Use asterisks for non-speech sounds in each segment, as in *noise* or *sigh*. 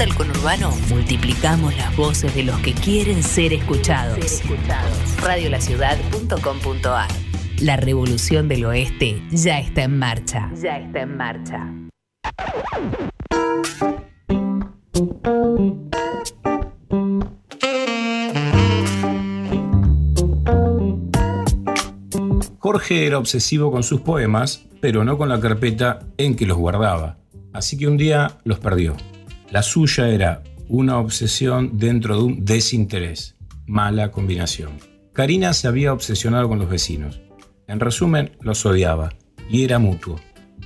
del conurbano, multiplicamos las voces de los que quieren ser escuchados. Radiolaciudad.com.ar La revolución del oeste ya está en marcha. Ya está en marcha. Jorge era obsesivo con sus poemas, pero no con la carpeta en que los guardaba. Así que un día los perdió. La suya era una obsesión dentro de un desinterés. Mala combinación. Karina se había obsesionado con los vecinos. En resumen, los odiaba. Y era mutuo.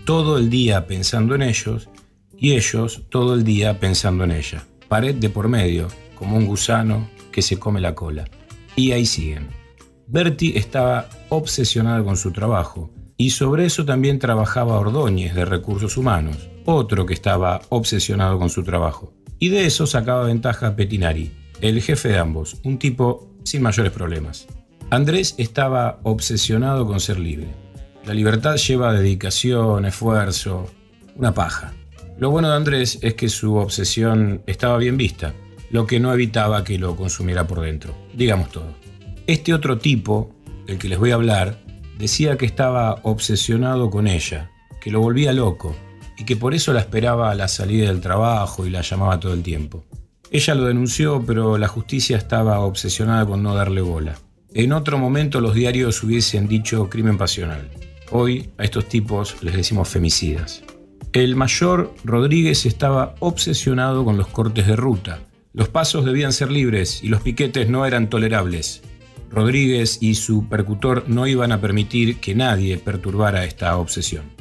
Todo el día pensando en ellos y ellos todo el día pensando en ella. Pared de por medio, como un gusano que se come la cola. Y ahí siguen. Bertie estaba obsesionado con su trabajo y sobre eso también trabajaba Ordóñez de Recursos Humanos, otro que estaba obsesionado con su trabajo. Y de eso sacaba ventaja Petinari, el jefe de ambos, un tipo sin mayores problemas. Andrés estaba obsesionado con ser libre. La libertad lleva dedicación, esfuerzo, una paja. Lo bueno de Andrés es que su obsesión estaba bien vista, lo que no evitaba que lo consumiera por dentro. Digamos todo. Este otro tipo, el que les voy a hablar, decía que estaba obsesionado con ella, que lo volvía loco y que por eso la esperaba a la salida del trabajo y la llamaba todo el tiempo. Ella lo denunció, pero la justicia estaba obsesionada con no darle bola. En otro momento los diarios hubiesen dicho crimen pasional. Hoy a estos tipos les decimos femicidas. El mayor Rodríguez estaba obsesionado con los cortes de ruta. Los pasos debían ser libres y los piquetes no eran tolerables. Rodríguez y su percutor no iban a permitir que nadie perturbara esta obsesión.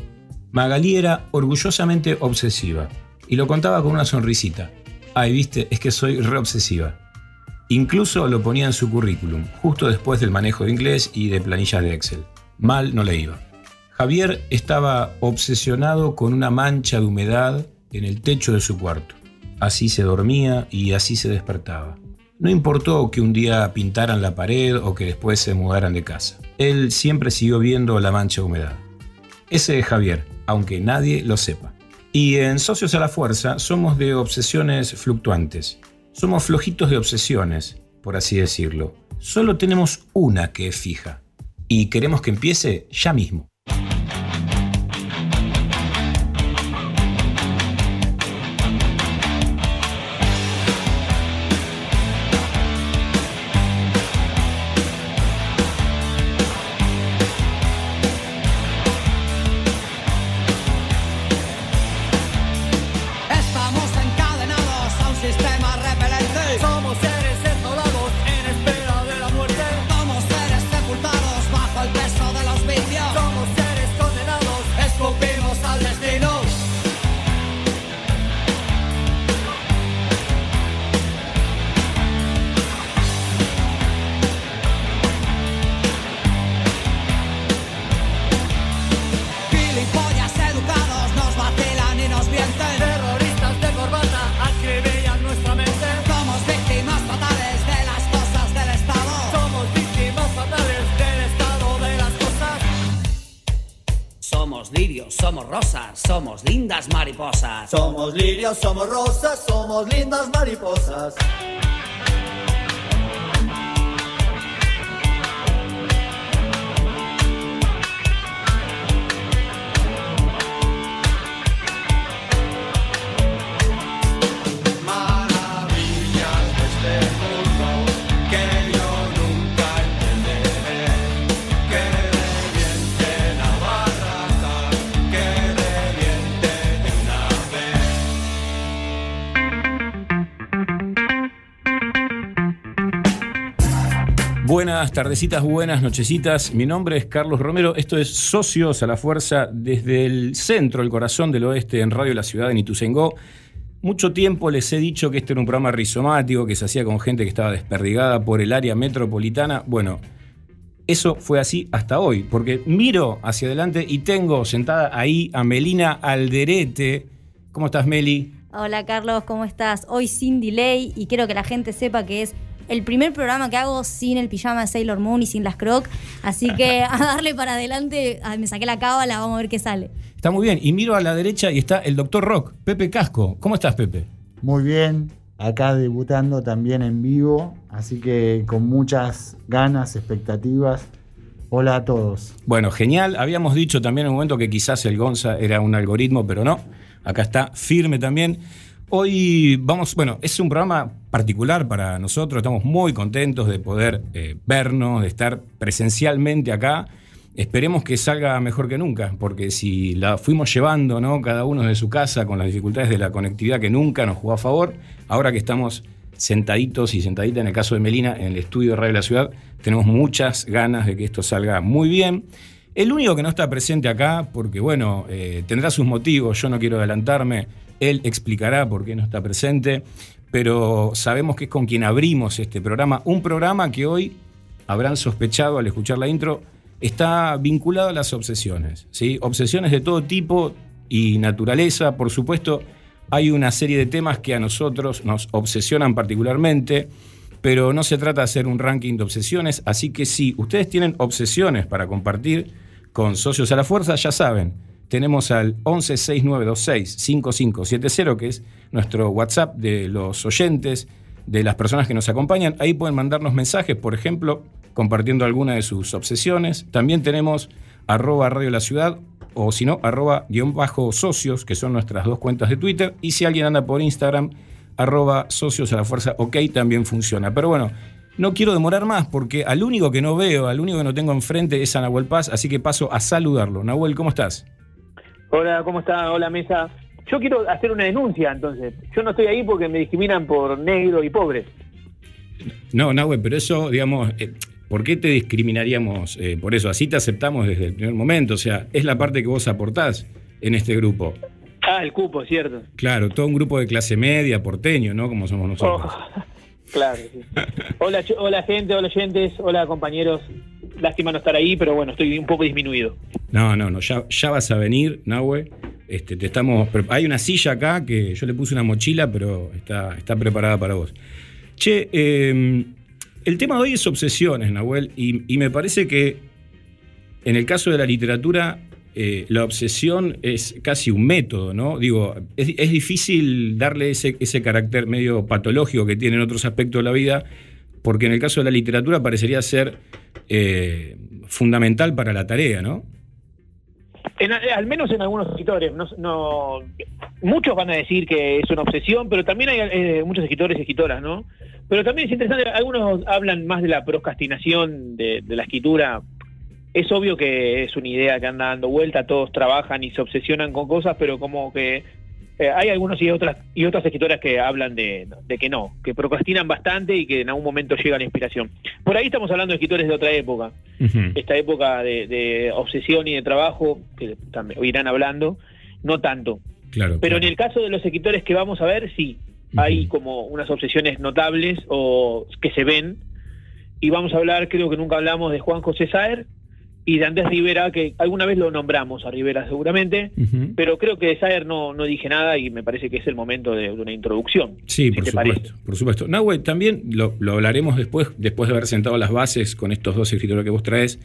Magalí era orgullosamente obsesiva y lo contaba con una sonrisita. Ay, viste, es que soy reobsesiva. Incluso lo ponía en su currículum, justo después del manejo de inglés y de planillas de Excel. Mal no le iba. Javier estaba obsesionado con una mancha de humedad en el techo de su cuarto. Así se dormía y así se despertaba. No importó que un día pintaran la pared o que después se mudaran de casa. Él siempre siguió viendo la mancha de humedad. Ese es Javier, aunque nadie lo sepa. Y en Socios a la Fuerza somos de obsesiones fluctuantes. Somos flojitos de obsesiones, por así decirlo. Solo tenemos una que es fija. Y queremos que empiece ya mismo. Somos lirios, somos rosas, somos lindas mariposas. Somos lirios, somos rosas, somos lindas mariposas. Tardecitas, buenas nochecitas. Mi nombre es Carlos Romero. Esto es Socios a la Fuerza desde el centro, el corazón del oeste, en Radio La Ciudad, en Ituzaingó. Mucho tiempo les he dicho que este era un programa rizomático que se hacía con gente que estaba desperdigada por el área metropolitana. Bueno, eso fue así hasta hoy, porque miro hacia adelante y tengo sentada ahí a Melina Alderete. ¿Cómo estás, Meli? Hola Carlos, ¿cómo estás? Hoy sin delay y quiero que la gente sepa que es el primer programa que hago sin el pijama de Sailor Moon y sin las croc. Así que *laughs* a darle para adelante, me saqué la cábala, vamos a ver qué sale. Está muy bien. Y miro a la derecha y está el doctor Rock, Pepe Casco. ¿Cómo estás, Pepe? Muy bien, acá debutando también en vivo, así que con muchas ganas, expectativas. Hola a todos. Bueno, genial. Habíamos dicho también en un momento que quizás el Gonza era un algoritmo, pero no. Acá está firme también. Hoy vamos, bueno, es un programa particular para nosotros, estamos muy contentos de poder eh, vernos, de estar presencialmente acá. Esperemos que salga mejor que nunca, porque si la fuimos llevando, ¿no? Cada uno de su casa con las dificultades de la conectividad que nunca nos jugó a favor, ahora que estamos sentaditos y sentaditas en el caso de Melina en el estudio de Radio de la Ciudad, tenemos muchas ganas de que esto salga muy bien. El único que no está presente acá, porque bueno, eh, tendrá sus motivos, yo no quiero adelantarme, él explicará por qué no está presente, pero sabemos que es con quien abrimos este programa, un programa que hoy habrán sospechado al escuchar la intro, está vinculado a las obsesiones, ¿sí? Obsesiones de todo tipo y naturaleza, por supuesto, hay una serie de temas que a nosotros nos obsesionan particularmente, pero no se trata de hacer un ranking de obsesiones, así que si ustedes tienen obsesiones para compartir con socios a la fuerza, ya saben, tenemos al 1169265570, que es nuestro WhatsApp de los oyentes, de las personas que nos acompañan. Ahí pueden mandarnos mensajes, por ejemplo, compartiendo alguna de sus obsesiones. También tenemos arroba Radio La Ciudad o si no, arroba guion bajo socios, que son nuestras dos cuentas de Twitter. Y si alguien anda por Instagram, arroba socios a la fuerza, ok, también funciona. Pero bueno, no quiero demorar más porque al único que no veo, al único que no tengo enfrente es a Nahuel Paz, así que paso a saludarlo. Nahuel, ¿cómo estás? Hola, ¿cómo está? Hola, mesa. Yo quiero hacer una denuncia, entonces. Yo no estoy ahí porque me discriminan por negro y pobre. No, Nahuel, pero eso, digamos, eh, ¿por qué te discriminaríamos eh, por eso? Así te aceptamos desde el primer momento, o sea, es la parte que vos aportás en este grupo. Ah, el cupo, cierto. Claro, todo un grupo de clase media, porteño, ¿no? Como somos nosotros. Oh, claro, sí. Hola, hola gente, hola oyentes, hola compañeros. Lástima no estar ahí, pero bueno, estoy un poco disminuido. No, no, no, ya, vas a venir, Nahue. Este, te estamos, hay una silla acá que yo le puse una mochila, pero está, está preparada para vos. Che, eh, el tema de hoy es obsesiones, Nahuel, y me parece que en el caso de la literatura, eh, la obsesión es casi un método, ¿no? Digo, es, difícil darle ese, ese carácter medio patológico que tiene en otros aspectos de la vida, porque en el caso de la literatura parecería ser eh, fundamental para la tarea, ¿no? En- al menos en algunos escritores. No, muchos van a decir que es una obsesión, pero también hay eh, muchos escritores y escritoras, ¿no? Pero también es interesante, algunos hablan más de la procrastinación de la escritura. Es obvio que es una idea que anda dando vuelta, todos trabajan y se obsesionan con cosas, pero como que eh, hay algunos y otras y otras escritoras que hablan de, de que no, que procrastinan bastante y que en algún momento llega la inspiración. Por ahí estamos hablando de escritores de otra época esta época de, de obsesión y de trabajo, que también irán hablando, no tanto. Claro. Pero en el caso de los escritores que vamos a ver, sí, hay como unas obsesiones notables o que se ven. Y vamos a hablar, creo que nunca hablamos de Juan José Saer y de Andrés Rivera, que alguna vez lo nombramos a Rivera seguramente, pero creo que de Saer no, no dije nada y me parece que es el momento de, de una introducción. Sí, si por supuesto, parece. por supuesto. Nahue, también lo, lo hablaremos después, después de haber sentado las bases con estos dos escritores que vos traes,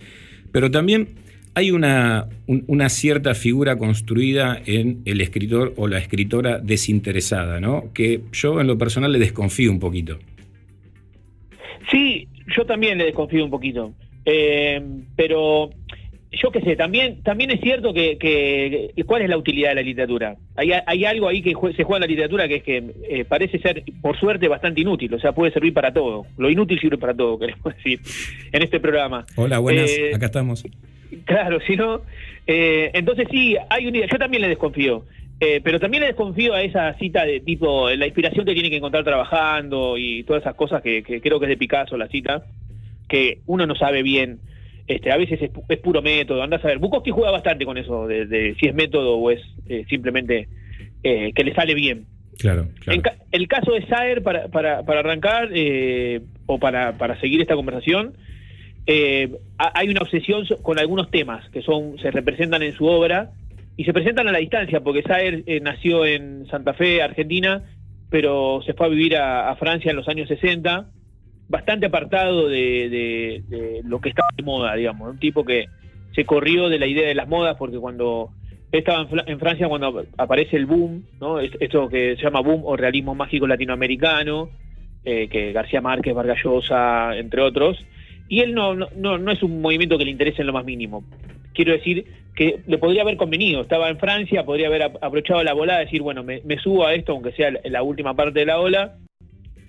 pero también hay una, un- una cierta figura construida en el escritor o la escritora desinteresada, ¿no? Que yo en lo personal le desconfío un poquito. Sí, yo también le desconfío un poquito. Eh, pero yo qué sé, también también es cierto que, que- ¿cuál es la utilidad de la literatura? Hay, hay algo ahí que jue- se juega en la literatura que es que eh, parece ser, por suerte, bastante inútil. O sea, puede servir para todo. Lo inútil sirve para todo, *laughs* queremos decir, en este programa. Hola, buenas, Eh, acá estamos. Claro, si no. eh, entonces sí, hay un Yo también le desconfío. Eh, pero también le desconfío a esa cita de tipo, la inspiración que tiene que encontrar trabajando y todas esas cosas que, que creo que es de Picasso la cita, que uno no sabe bien. Este, a veces es, pu- es puro método, andás a ver. Bukowski juega bastante con eso, de, de si es método o es eh, simplemente eh, que le sale bien. Claro, claro. En ca- el caso de Saer, para, para, para arrancar, eh, o para, para seguir esta conversación, eh, ha- hay una obsesión con algunos temas que son se representan en su obra y se presentan a la distancia, porque Saer eh, nació en Santa Fe, Argentina, pero se fue a vivir a, a Francia en los años 60, bastante apartado de, de- lo que estaba de moda, digamos, un tipo que se corrió de la idea de las modas porque cuando estaba en, Francia cuando aparece el boom, ¿no? Es- Esto que se llama boom o realismo mágico latinoamericano, eh, que García Márquez, Vargas Llosa, entre otros. Y él no, no, no, es un movimiento que le interese en lo más mínimo. Quiero decir que le podría haber convenido. Estaba en Francia, podría haber ap- aprovechado la volada, decir, bueno, me, subo a esto, aunque sea la última parte de la ola.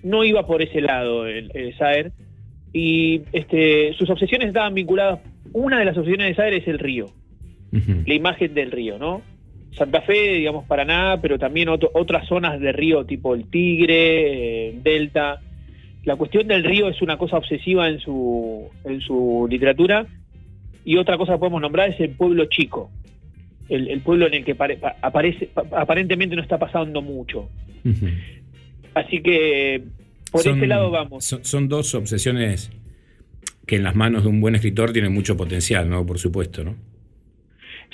No iba por ese lado el, el Saer. Y este, sus obsesiones estaban vinculadas. Una de las obsesiones de Saer es el río la imagen del río, ¿no? Santa Fe, digamos, Paraná, pero también otro- otras zonas de río tipo el Tigre, eh, Delta. La cuestión del río es una cosa obsesiva en su, en su literatura y otra cosa que podemos nombrar es el pueblo chico, el, el pueblo en el que pare- pa- aparece, pa- aparentemente no está pasando mucho. Así que por Son- ese lado vamos. Son, son dos obsesiones que en las manos de un buen escritor tienen mucho potencial, ¿no? Por supuesto, ¿no?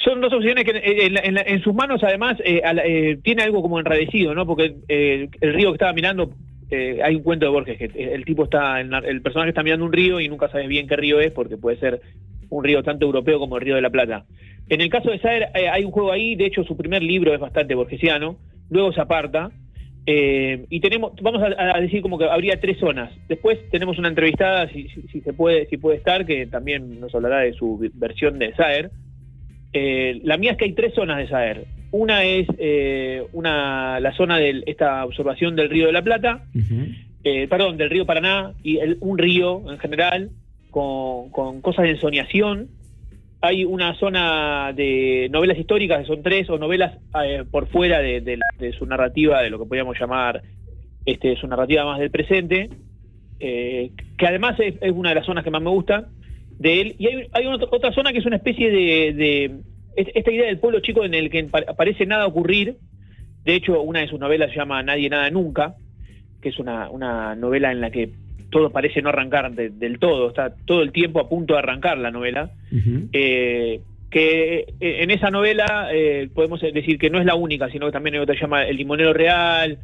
Son dos opciones que en, en en sus manos además eh, eh, tiene algo como enradecido, ¿no? Porque eh, el río que estaba mirando, eh, hay un cuento de Borges que el tipo está, el, el personaje está mirando un río y nunca sabes bien qué río es porque puede ser un río tanto europeo como el río de la Plata. En el caso de Saer eh, hay un juego ahí, de hecho su primer libro es bastante borgesiano, luego se aparta. Eh, y tenemos, vamos a, a decir como que habría tres zonas. Después tenemos una entrevistada, si, si- si se puede, si puede estar, que también nos hablará de su versión de Saer. Eh, la mía es que hay tres zonas de Saer. Una es eh, una, la zona de esta observación del río de la Plata, Ujú. eh, perdón, del río Paraná y el- un río en general con, con cosas de ensoñación. Hay una zona de novelas históricas, que son tres, o novelas eh, por fuera de, su narrativa, de lo que podríamos llamar este, su narrativa más del presente, eh, que además es, una de las zonas que más me gusta de él. Y hay, hay otra, zona que es una especie de, de- es- esta idea del pueblo chico en el que pa- parece nada ocurrir. De hecho, una de sus novelas se llama Nadie, Nada, Nunca, que es una novela en la que todo parece no arrancar de- del todo, está todo el tiempo a punto de arrancar la novela. Eh, que eh, en esa novela eh, podemos decir que no es la única, sino que también hay otra que se llama El Limonero Real,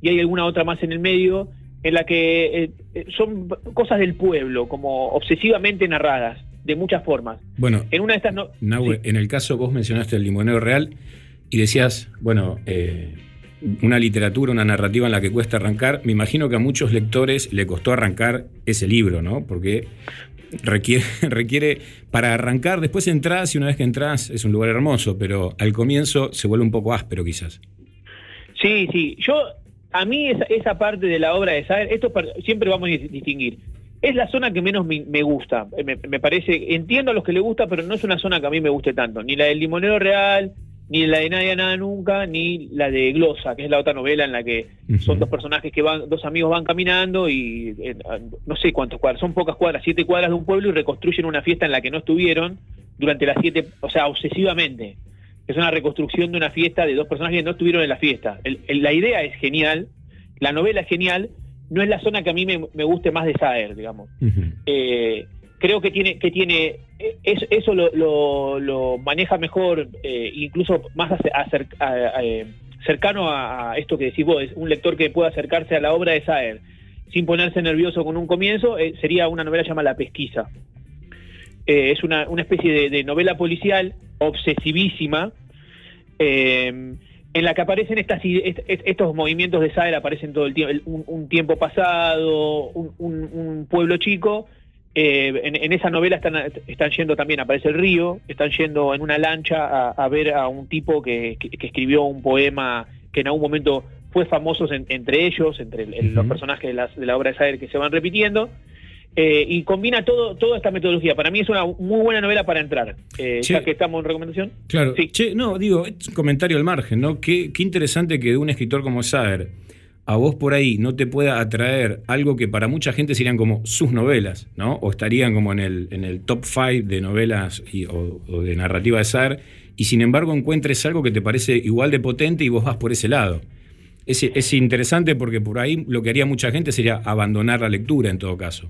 y hay alguna otra más en el medio, en la que eh, eh, son cosas del pueblo, como obsesivamente narradas, de muchas formas. Bueno, En una de estas no... Nahue, sí. en el caso vos mencionaste el limonero real y decías, bueno, eh, una literatura, una narrativa en la que cuesta arrancar. Me imagino que a muchos lectores le costó arrancar ese libro, ¿no? Porque requiere, *laughs* requiere para arrancar, después entras y una vez que entras es un lugar hermoso, pero al comienzo se vuelve un poco áspero quizás. Sí, sí. Yo, a mí esa, esa parte de la obra de Saer, esto siempre vamos a dis- distinguir. Es la zona que menos me, me gusta. Eh, Me, me parece, entiendo a los que le gusta, pero no es una zona que a mí me guste tanto. Ni la del Limonero Real, ni la de Nadie Nada Nunca, ni la de Glosa, que es la otra novela en la que son dos personajes que van, dos amigos van caminando y eh, no sé cuántos cuadras, son pocas cuadras, siete cuadras de un pueblo y reconstruyen una fiesta en la que no estuvieron durante las siete, o sea, obsesivamente. Es una reconstrucción de una fiesta de dos personajes que no estuvieron en la fiesta. El- el- la idea es genial, la novela es genial, no es la zona que a mí me, me guste más de Saer, digamos. Eh, creo que tiene que tiene eh, es- eso lo, lo- maneja mejor eh, incluso más eh, cercano a, esto que decís vos un lector que pueda acercarse a la obra de Saer sin ponerse nervioso con un comienzo eh, sería una novela llamada La pesquisa es una, especie de, novela policial obsesivísima en la que aparecen estas, estos movimientos de Saer, aparecen todo el tiempo, un, un tiempo pasado, un, un- un pueblo chico. Eh, en, en esa novela están, están yendo también, aparece el río, están yendo en una lancha a, a ver a un tipo que, que- que escribió un poema que en algún momento fue famoso en- entre ellos, entre el- los personajes de, las- de la obra de Saer que se van repitiendo. Eh, y combina todo, toda esta metodología. Para mí es una muy buena novela para entrar. Eh, Che. ya que estamos en recomendación. Claro. Sí. Che, no, digo, es un comentario al margen, ¿no? Qué, qué interesante que de un escritor como Saer a vos por ahí no te pueda atraer algo que para mucha gente serían como sus novelas, ¿no? O estarían como en el, en el top five de novelas y- o, o de narrativa de Saer, y sin embargo encuentres algo que te parece igual de potente y vos vas por ese lado. Es, es interesante porque por ahí lo que haría mucha gente sería abandonar la lectura en todo caso.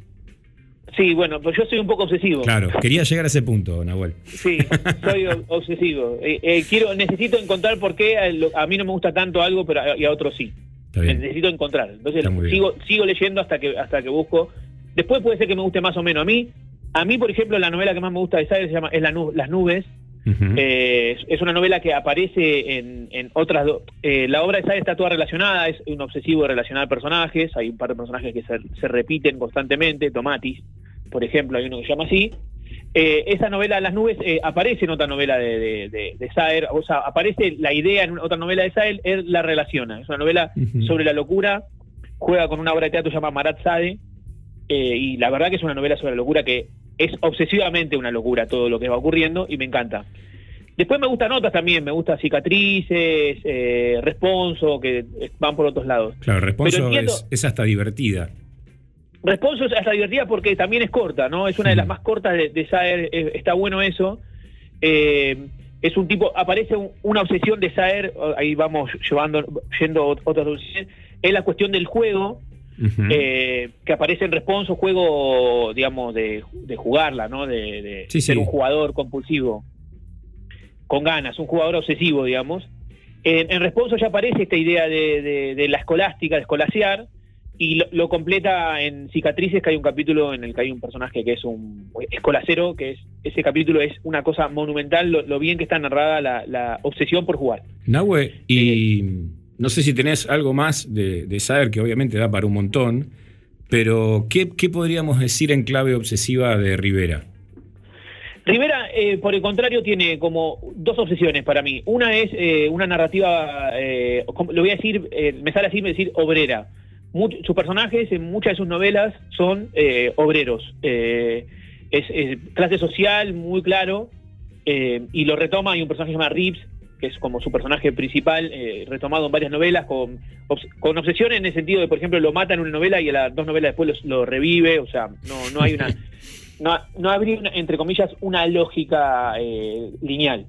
Sí, bueno, pues yo soy un poco obsesivo. Claro, quería llegar a ese punto, Nahuel. Sí, soy obsesivo. Eh, eh, quiero, necesito encontrar por qué a, mí no me gusta tanto algo, pero a, y a otros sí. Necesito encontrar. Entonces sigo, sigo leyendo hasta que hasta que busco. Después puede ser que me guste más o menos. A mí, a mí por ejemplo, la novela que más me gusta de Sager se llama es la nu- Las nubes. Eh, es- una novela que aparece en, en otras dos. eh, la obra de Sae está toda relacionada, es un obsesivo de relacionar personajes. Hay un par de personajes que se, se repiten constantemente. Tomatis, por ejemplo, hay uno que se llama así. Eh, esa novela Las nubes eh, aparece en otra novela de, de, de- de Saer, o sea, aparece la idea en otra novela de Saer, él la relaciona. Es una novela sobre la locura, juega con una obra de teatro llamada Marat Sade, eh, y la verdad que es una novela sobre la locura que es obsesivamente una locura todo lo que va ocurriendo y me encanta. Después me gustan otras también, me gusta Cicatrices, eh, Responso, que van por otros lados. Claro, Responso Pero entiendo- es, es hasta divertida. Responso es hasta divertida porque también es corta, ¿no? Es una de las más cortas de, de Saer, eh, está bueno eso. Eh, es un tipo, aparece un- una obsesión de Saer, oh, ahí vamos llevando, yendo ot- otras obsesiones, es la cuestión del juego, eh, que aparece en Responso, juego, digamos, de, de jugarla, ¿no? De, de Sí, ser sí. un jugador compulsivo, con ganas, un jugador obsesivo, digamos. En, Responso ya aparece esta idea de, de- de la escolástica, de escolasear, y lo, lo completa en Cicatrices, que hay un capítulo en el que hay un personaje que es un escolacero, que es ese capítulo es una cosa monumental, lo, lo bien que está narrada la, la obsesión por jugar. Nahue, y no sé si tenés algo más de, de saber, que obviamente da para un montón, pero ¿qué, qué podríamos decir en clave obsesiva de Rivera? Rivera, eh, por el contrario, tiene como dos obsesiones para mí. Una es eh, una narrativa, eh, lo voy a decir, eh, me sale así, decir obrera. Much- sus personajes en muchas de sus novelas son eh, obreros. Eh, es, es clase social muy claro eh, y lo retoma. Hay un personaje que se llama Reeves, que es como su personaje principal, retomado en varias novelas, con, con obsesión en el sentido de, por ejemplo, lo mata en una novela y a las dos novelas después lo, lo revive. O sea, no, no hay una. *laughs* No, no habría, entre comillas, una lógica lineal.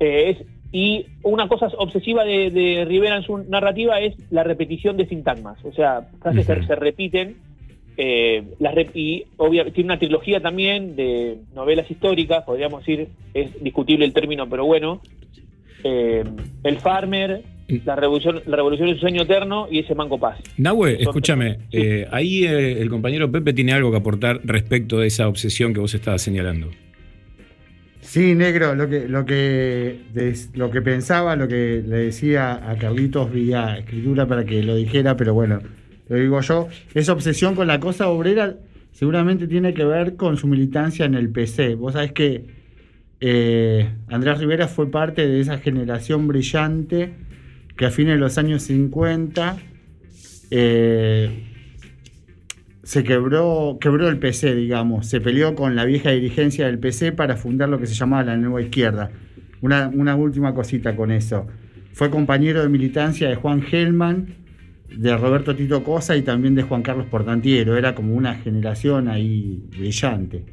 Eh, es, y una cosa obsesiva de, de Rivera en su narrativa es la repetición de sintagmas. O sea, frases que se repiten. eh, las rep- y obviamente tiene una trilogía también de novelas históricas, podríamos decir, es discutible el término, pero bueno. Eh, el Farmer, la revolución, la revolución de su sueño eterno y ese Manco Paz. Nahue, escúchame, Sí. eh, ahí eh, el compañero Pepe tiene algo que aportar respecto de esa obsesión que vos estabas señalando. Sí, negro, lo que, lo que, lo que pensaba, lo que le decía a Carlitos vía escritura para que lo dijera, pero bueno, lo digo yo, esa obsesión con la cosa obrera seguramente tiene que ver con su militancia en el PC. Vos sabés que eh, Andrés Rivera fue parte de esa generación brillante que a fines de los años 50 eh, se quebró, quebró el PC, digamos. Se peleó con la vieja dirigencia del PC para fundar lo que se llamaba la nueva izquierda. Una, última cosita con eso. Fue compañero de militancia de Juan Gelman, de Roberto Tito Cosa y también de Juan Carlos Portantiero. Era como una generación ahí brillante.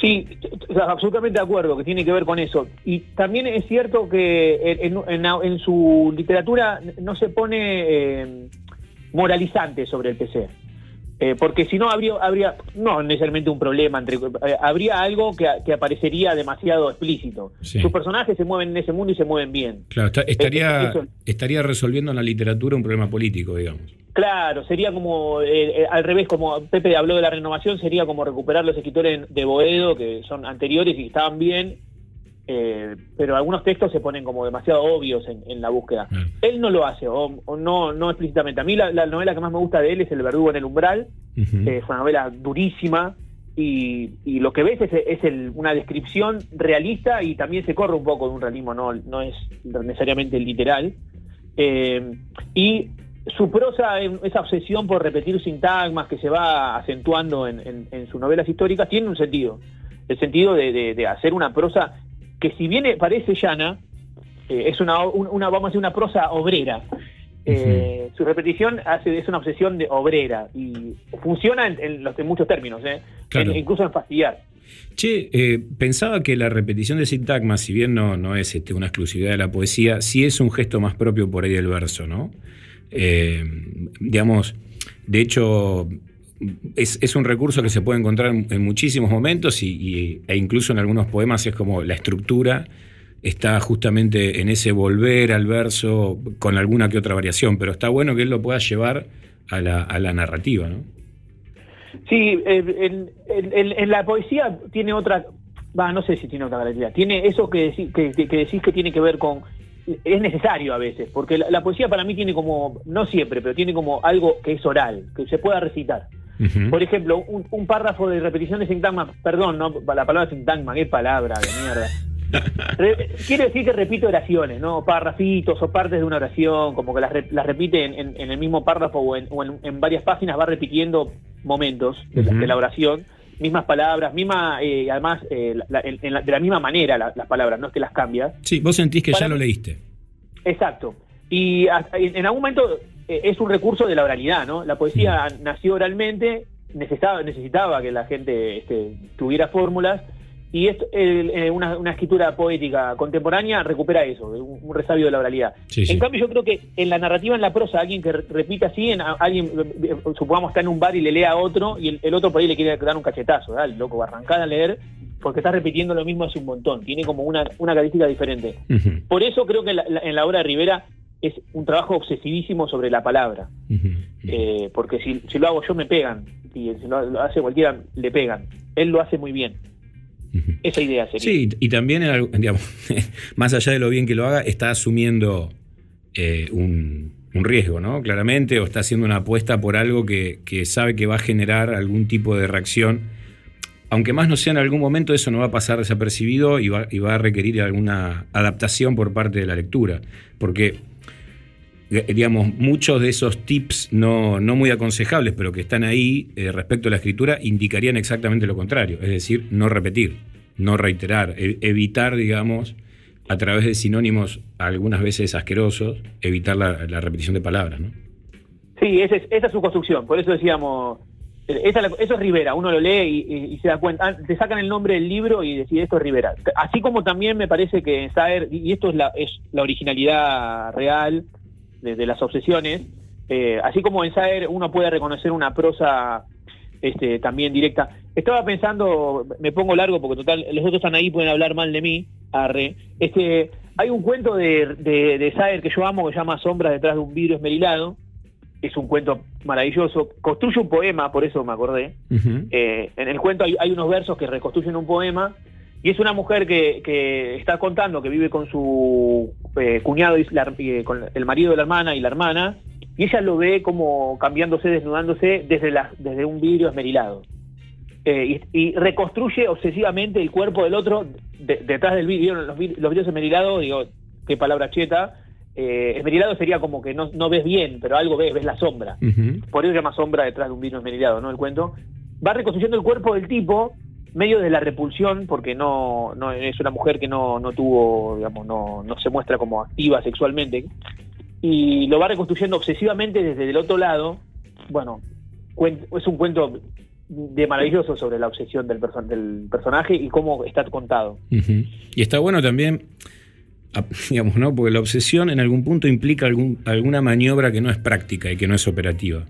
Sí, absolutamente de acuerdo, que tiene que ver con eso. Y también es cierto que en su literatura no se pone eh, moralizante sobre el PC. Eh, porque si no habría, habría, no necesariamente un problema, entre, eh, habría algo que, que aparecería demasiado explícito. Sí. Sus personajes se mueven en ese mundo y se mueven bien. Claro, está- estaría, estaría resolviendo en la literatura un problema político, digamos. Claro, sería como, eh, eh, al revés, como Pepe habló de la renovación, sería como recuperar los escritores de Boedo, que son anteriores y estaban bien, eh, pero algunos textos se ponen como demasiado obvios en, en la búsqueda. Él no lo hace, o, o no, no explícitamente. A mí la, la novela que más me gusta de él es El verdugo en el umbral, eh, es una novela durísima, y, y lo que ves es, es el- una descripción realista y también se corre un poco de un realismo, no, no es necesariamente literal. Eh, y su prosa, esa obsesión por repetir sintagmas que se va acentuando en, en- en sus novelas históricas, tiene un sentido. El sentido de, de- de hacer una prosa que si bien parece llana, eh, es una, un- una, vamos a decir, una prosa obrera. Eh, Su repetición hace, es una obsesión de obrera y funciona en, en los, en muchos términos, eh, Claro. En- incluso en fastidiar. Che, eh, pensaba que la repetición de sintagmas, si bien no, no es este, una exclusividad de la poesía, sí es un gesto más propio por ahí del verso, ¿no? Digamos, de hecho, es, es un recurso que se puede encontrar en, muchísimos momentos y, e incluso en algunos poemas es como la estructura está justamente en ese volver al verso con alguna que otra variación, pero está bueno que él lo pueda llevar a la, a la narrativa, ¿no? Sí, en, la poesía tiene otra. va, no sé si tiene otra característica, tiene eso que, decí- que- que decís que tiene que ver con, es necesario a veces, porque la, la poesía para mí tiene como, no siempre, pero tiene como algo que es oral, que se pueda recitar. Por ejemplo, un, un párrafo de repetición de sintagma, perdón, no, la palabra sintagma, qué palabra de mierda. *laughs* Re- quiere decir que repite oraciones, ¿no? Párrafitos o partes de una oración, como que las, re- las repite en, en- en el mismo párrafo o, en, o en- en varias páginas, va repitiendo momentos de, la, Ujú. de la oración, mismas palabras, misma, eh, además, eh, la- la- en- en la- de la misma manera la- las palabras, no es que las cambias. Sí, vos sentís que Para ya lo leíste. Exacto. Y hasta- en, en algún momento es un recurso de la oralidad, ¿no? La poesía nació oralmente, necesitaba, necesitaba que la gente este, tuviera fórmulas, y esto, el- eh, una, una escritura poética contemporánea recupera eso, un, un resabio de la oralidad. Sí, sí. En cambio, yo creo que en la narrativa, en la prosa, alguien que re- repita así, en, alguien, eh, supongamos, está en un bar y le lea a otro, y el, el otro por ahí le quiere dar un cachetazo, ¿verdad? El loco, arrancada a leer, porque está repitiendo lo mismo hace un montón, tiene como una, una característica diferente. Por eso creo que la- la- en la obra de Rivera es un trabajo obsesivísimo sobre la palabra. Eh, porque si, si lo hago yo me pegan. Y si lo, lo hace cualquiera le pegan. Él lo hace muy bien. Esa idea sería. Sí, y también, *laughs* digamos, más allá de lo bien que lo haga, está asumiendo eh, un, un riesgo, ¿no? Claramente, o está haciendo una apuesta por algo que, que sabe que va a generar algún tipo de reacción. Aunque más no sea en algún momento, eso no va a pasar desapercibido y va, y va a requerir alguna adaptación por parte de la lectura. Porque, digamos, muchos de esos tips no, no muy aconsejables, pero que están ahí eh, respecto a la escritura, indicarían exactamente lo contrario. Es decir, no repetir, no reiterar, e- evitar, digamos, a través de sinónimos algunas veces asquerosos, evitar la, repetición de palabras, ¿no? Sí, esa es, esa es su construcción. Por eso decíamos. eh, eso es Rivera. Uno lo lee y, se da cuenta. ah, Te sacan el nombre del libro y decís esto es Rivera. Así como también me parece que Saer, y esto es la, es la originalidad real de, de las obsesiones, eh, así como en Saer uno puede reconocer una prosa este, también directa. Estaba pensando, me pongo largo porque total, los otros están ahí, pueden hablar mal de mí, arre. Este, hay un cuento de, de, de Saer que yo amo que se llama Sombras detrás de un vidrio esmerilado. Es un cuento maravilloso. Construye un poema, por eso me acordé. Eh, en el cuento hay, hay unos versos que reconstruyen un poema y es una mujer que, que está contando que vive con su eh, cuñado y la- eh, con el marido de la hermana y la hermana y ella lo ve como cambiándose, desnudándose desde, la, desde un vidrio esmerilado. Eh, y, y reconstruye obsesivamente el cuerpo del otro de- detrás del vidrio, los, los vidrios esmerilados, digo, qué palabra cheta. Eh, esmerilado sería como que no, no ves bien, pero algo ves, ves la sombra por eso se llama sombra detrás de un vino esmerilado, ¿no? El cuento. Va reconstruyendo el cuerpo del tipo, medio de la repulsión, porque no, no es una mujer que no, no tuvo, digamos, no, no se muestra como activa sexualmente, y lo va reconstruyendo obsesivamente desde el otro lado. Bueno, es un cuento de maravilloso sobre la obsesión del, perso- del personaje y cómo está contado. Y está bueno también, *laughs* digamos, ¿no? Porque la obsesión en algún punto implica algún, alguna maniobra que no es práctica y que no es operativa.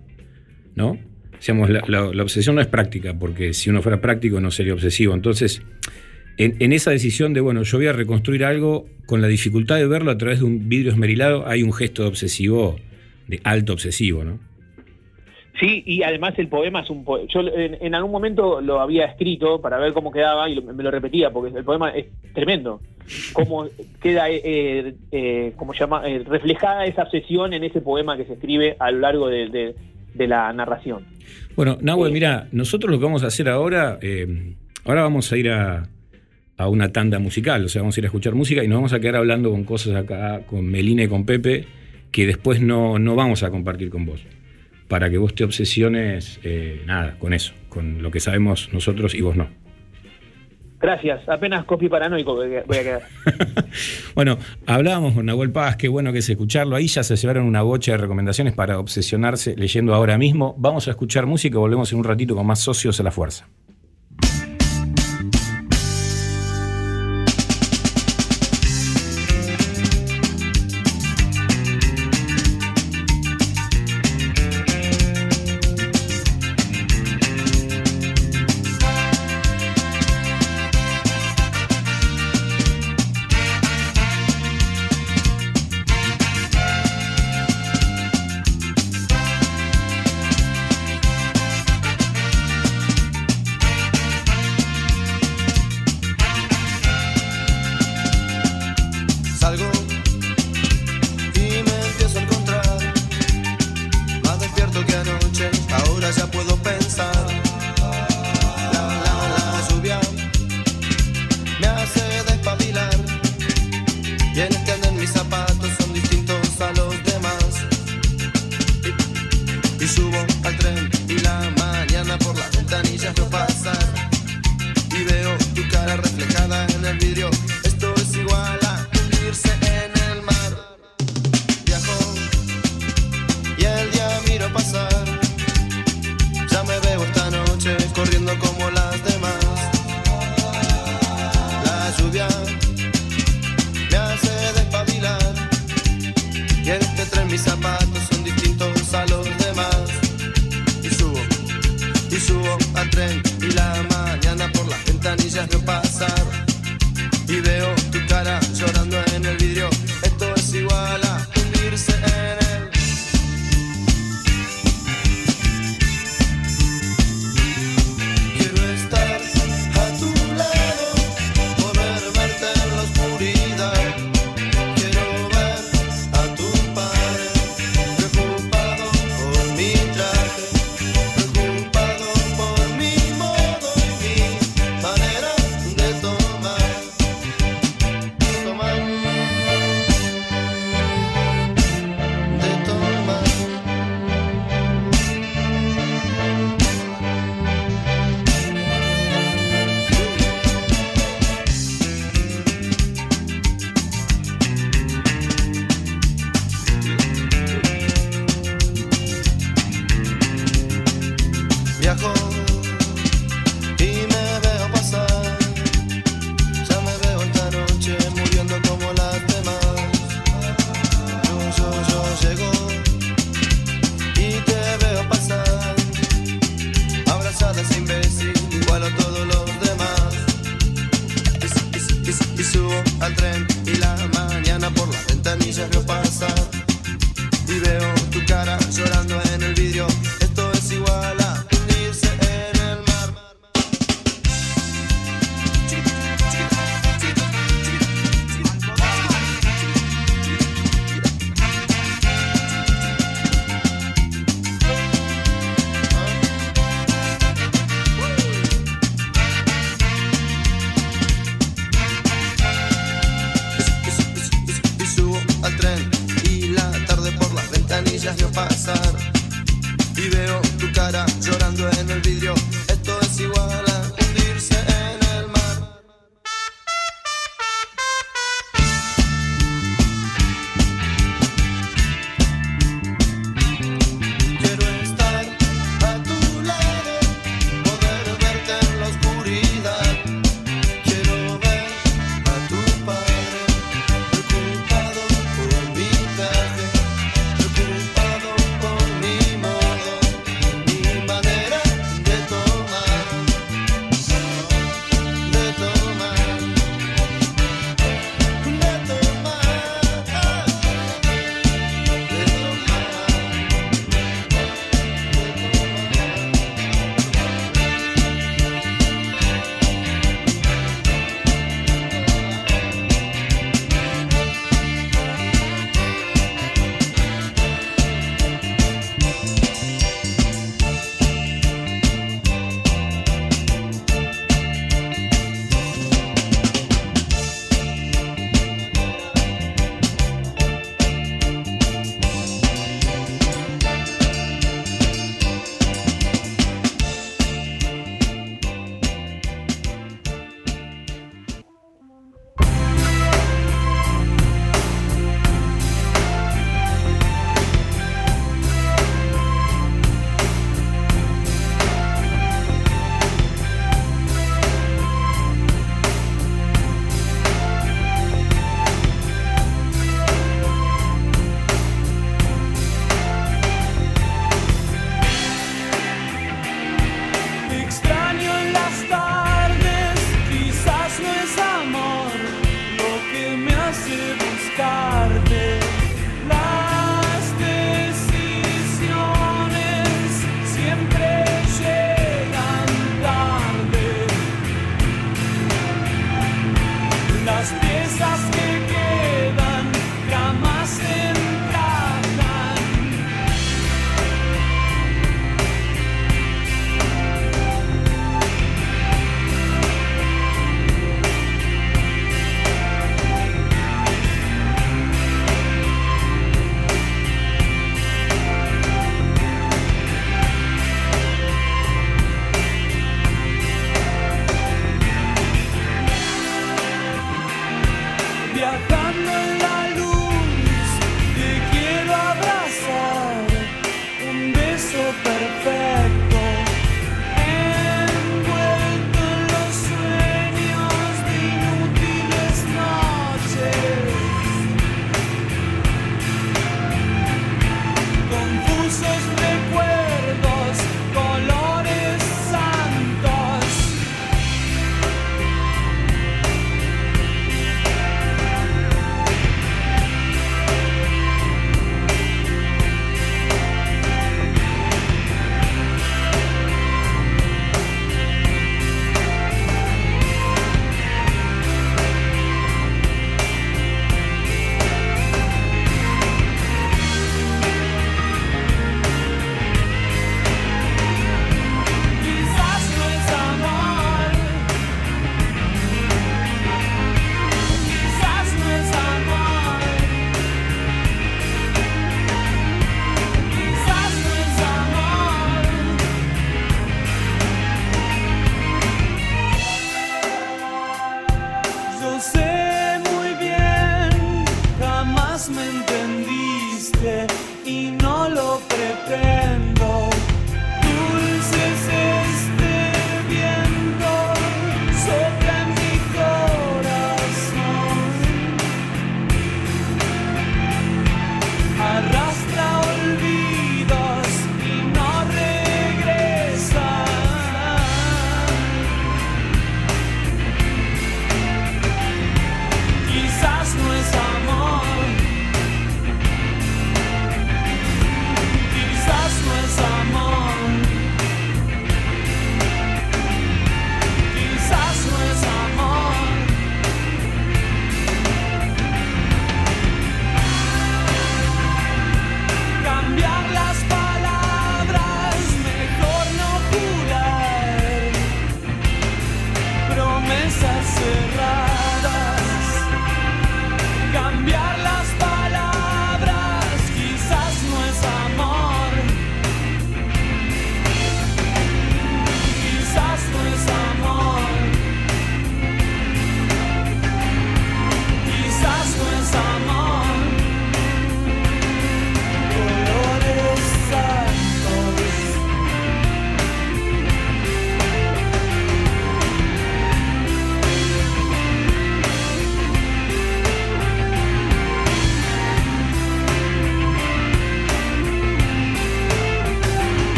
¿No? Digamos, la, obsesión no es práctica, porque si uno fuera práctico no sería obsesivo. Entonces, en, esa decisión de, bueno, yo voy a reconstruir algo, con la dificultad de verlo a través de un vidrio esmerilado, hay un gesto obsesivo, de alto obsesivo, ¿no? Sí, y además el poema es un poema. Yo en, algún momento lo había escrito para ver cómo quedaba y me lo repetía porque el poema es tremendo. Cómo queda eh, eh, eh, ¿cómo se llama? Eh, reflejada esa obsesión en ese poema que se escribe a lo largo de, de- de la narración. Bueno, Nahue, Sí. mira, nosotros lo que vamos a hacer ahora, eh, ahora vamos a ir a, a una tanda musical, o sea, vamos a ir a escuchar música y nos vamos a quedar hablando con cosas acá, con Melina y con Pepe, que después no, no vamos a compartir con vos, para que vos te obsesiones, eh, nada, con eso, con lo que sabemos nosotros y vos no. Gracias, apenas copy paranoico voy a quedar. *laughs* Bueno, hablábamos con Nahuel Paz, qué bueno que es escucharlo. Ahí ya se llevaron una bocha de recomendaciones para obsesionarse leyendo ahora mismo. Vamos a escuchar música y volvemos en un ratito con más socios a la fuerza.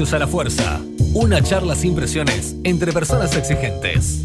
Socios a la Fuerza. Una charla sin presiones entre personas exigentes.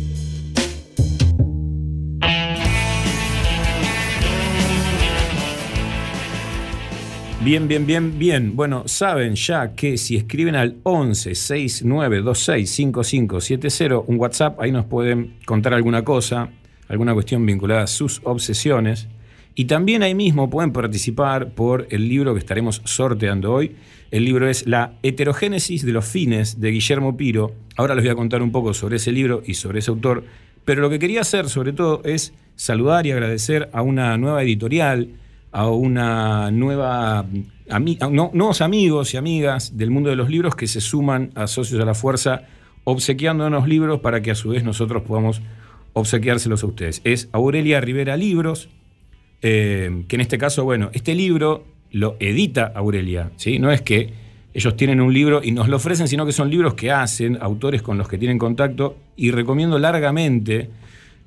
Bien, bien, bien, bien. Bueno, saben ya que si escriben al 11 6926 5570 un WhatsApp, ahí nos pueden contar alguna cosa, alguna cuestión vinculada a sus obsesiones. Y también ahí mismo pueden participar por el libro que estaremos sorteando hoy. El libro es La heterogénesis de los fines de Guillermo Piro. Ahora les voy a contar un poco sobre ese libro y sobre ese autor. Pero lo que quería hacer sobre todo es saludar y agradecer a una nueva editorial, a una nueva no- nuevos amigos y amigas del mundo de los libros que se suman a Socios a la Fuerza obsequiándonos libros para que a su vez nosotros podamos obsequiárselos a ustedes. Es Aurelia Rivera Libros, eh, que en este caso, bueno, este libro lo edita Aurelia, ¿sí? No es que ellos tienen un libro y nos lo ofrecen, sino que son libros que hacen, autores con los que tienen contacto, y recomiendo largamente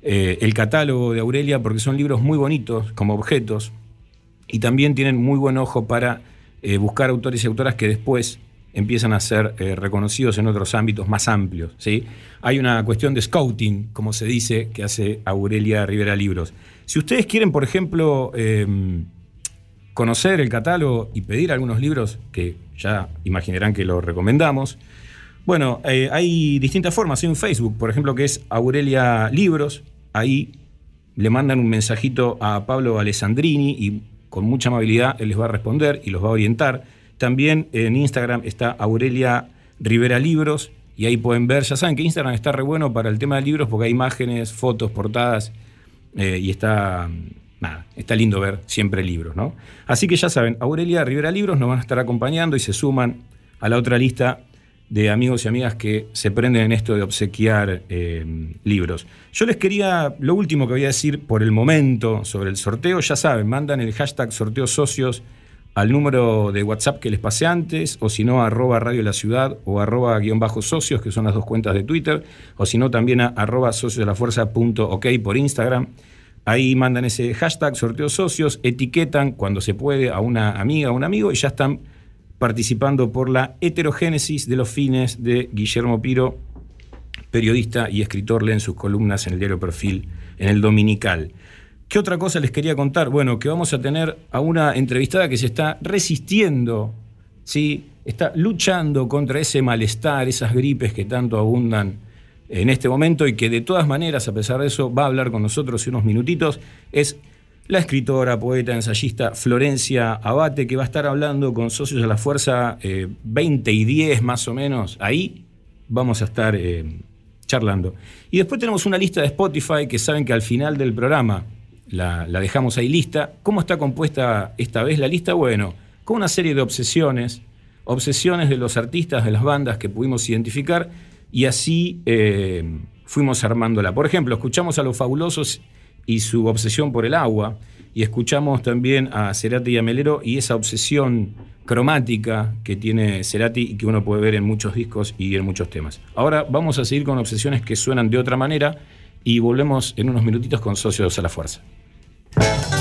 eh, el catálogo de Aurelia porque son libros muy bonitos como objetos y también tienen muy buen ojo para eh, buscar autores y autoras que después empiezan a ser reconocidos en otros ámbitos más amplios. ¿sí? Hay una cuestión de scouting, como se dice, que hace Aurelia Rivera Libros. Si ustedes quieren, por ejemplo, eh, conocer el catálogo y pedir algunos libros, que ya imaginarán que lo recomendamos, bueno, eh, hay distintas formas. Hay un Facebook, por ejemplo, que es Aurelia Libros. Ahí le mandan un mensajito a Pablo Alessandrini y con mucha amabilidad él les va a responder y los va a orientar. También en Instagram está Aurelia Rivera Libros y ahí pueden ver, ya saben que Instagram está re bueno para el tema de libros porque hay imágenes, fotos, portadas eh, y está, está lindo ver siempre libros, ¿no? Así que ya saben, Aurelia Rivera Libros nos van a estar acompañando y se suman a la otra lista de amigos y amigas que se prenden en esto de obsequiar eh, libros. Yo les quería, lo último que voy a decir por el momento sobre el sorteo, ya saben, mandan el hashtag sorteo socios al número de WhatsApp que les pasé antes, o si no, arroba Radio La Ciudad o arroba guion bajo socios, que son las dos cuentas de Twitter, o si no, también a arroba socios de la fuerza punto ok por Instagram. Ahí mandan ese hashtag sorteo socios, etiquetan cuando se puede a una amiga o un amigo y ya están participando por la heterogénesis de los fines de Guillermo Piro, periodista y escritor, leen sus columnas en el diario Perfil, en el Dominical. ¿Qué otra cosa les quería contar? Bueno, que vamos a tener a una entrevistada que se está resistiendo, ¿sí? está luchando contra ese malestar, esas gripes que tanto abundan en este momento y que de todas maneras, a pesar de eso, va a hablar con nosotros en unos minutitos. Es la escritora, poeta, ensayista Florencia Abate, que va a estar hablando con socios de la Fuerza eh, 20 y 10 más o menos. Ahí vamos a estar eh, charlando. Y después tenemos una lista de Spotify que saben que al final del programa la, dejamos ahí lista. ¿Cómo está compuesta esta vez la lista? Bueno, con una serie de obsesiones, obsesiones de los artistas, de las bandas que pudimos identificar y así eh, fuimos armándola. Por ejemplo, escuchamos a Los Fabulosos y su obsesión por el agua, y escuchamos también a Cerati y a Melero y esa obsesión cromática que tiene Cerati y que uno puede ver en muchos discos y en muchos temas. Ahora vamos a seguir con obsesiones que suenan de otra manera y volvemos en unos minutitos con Socios a la Fuerza. Thank you.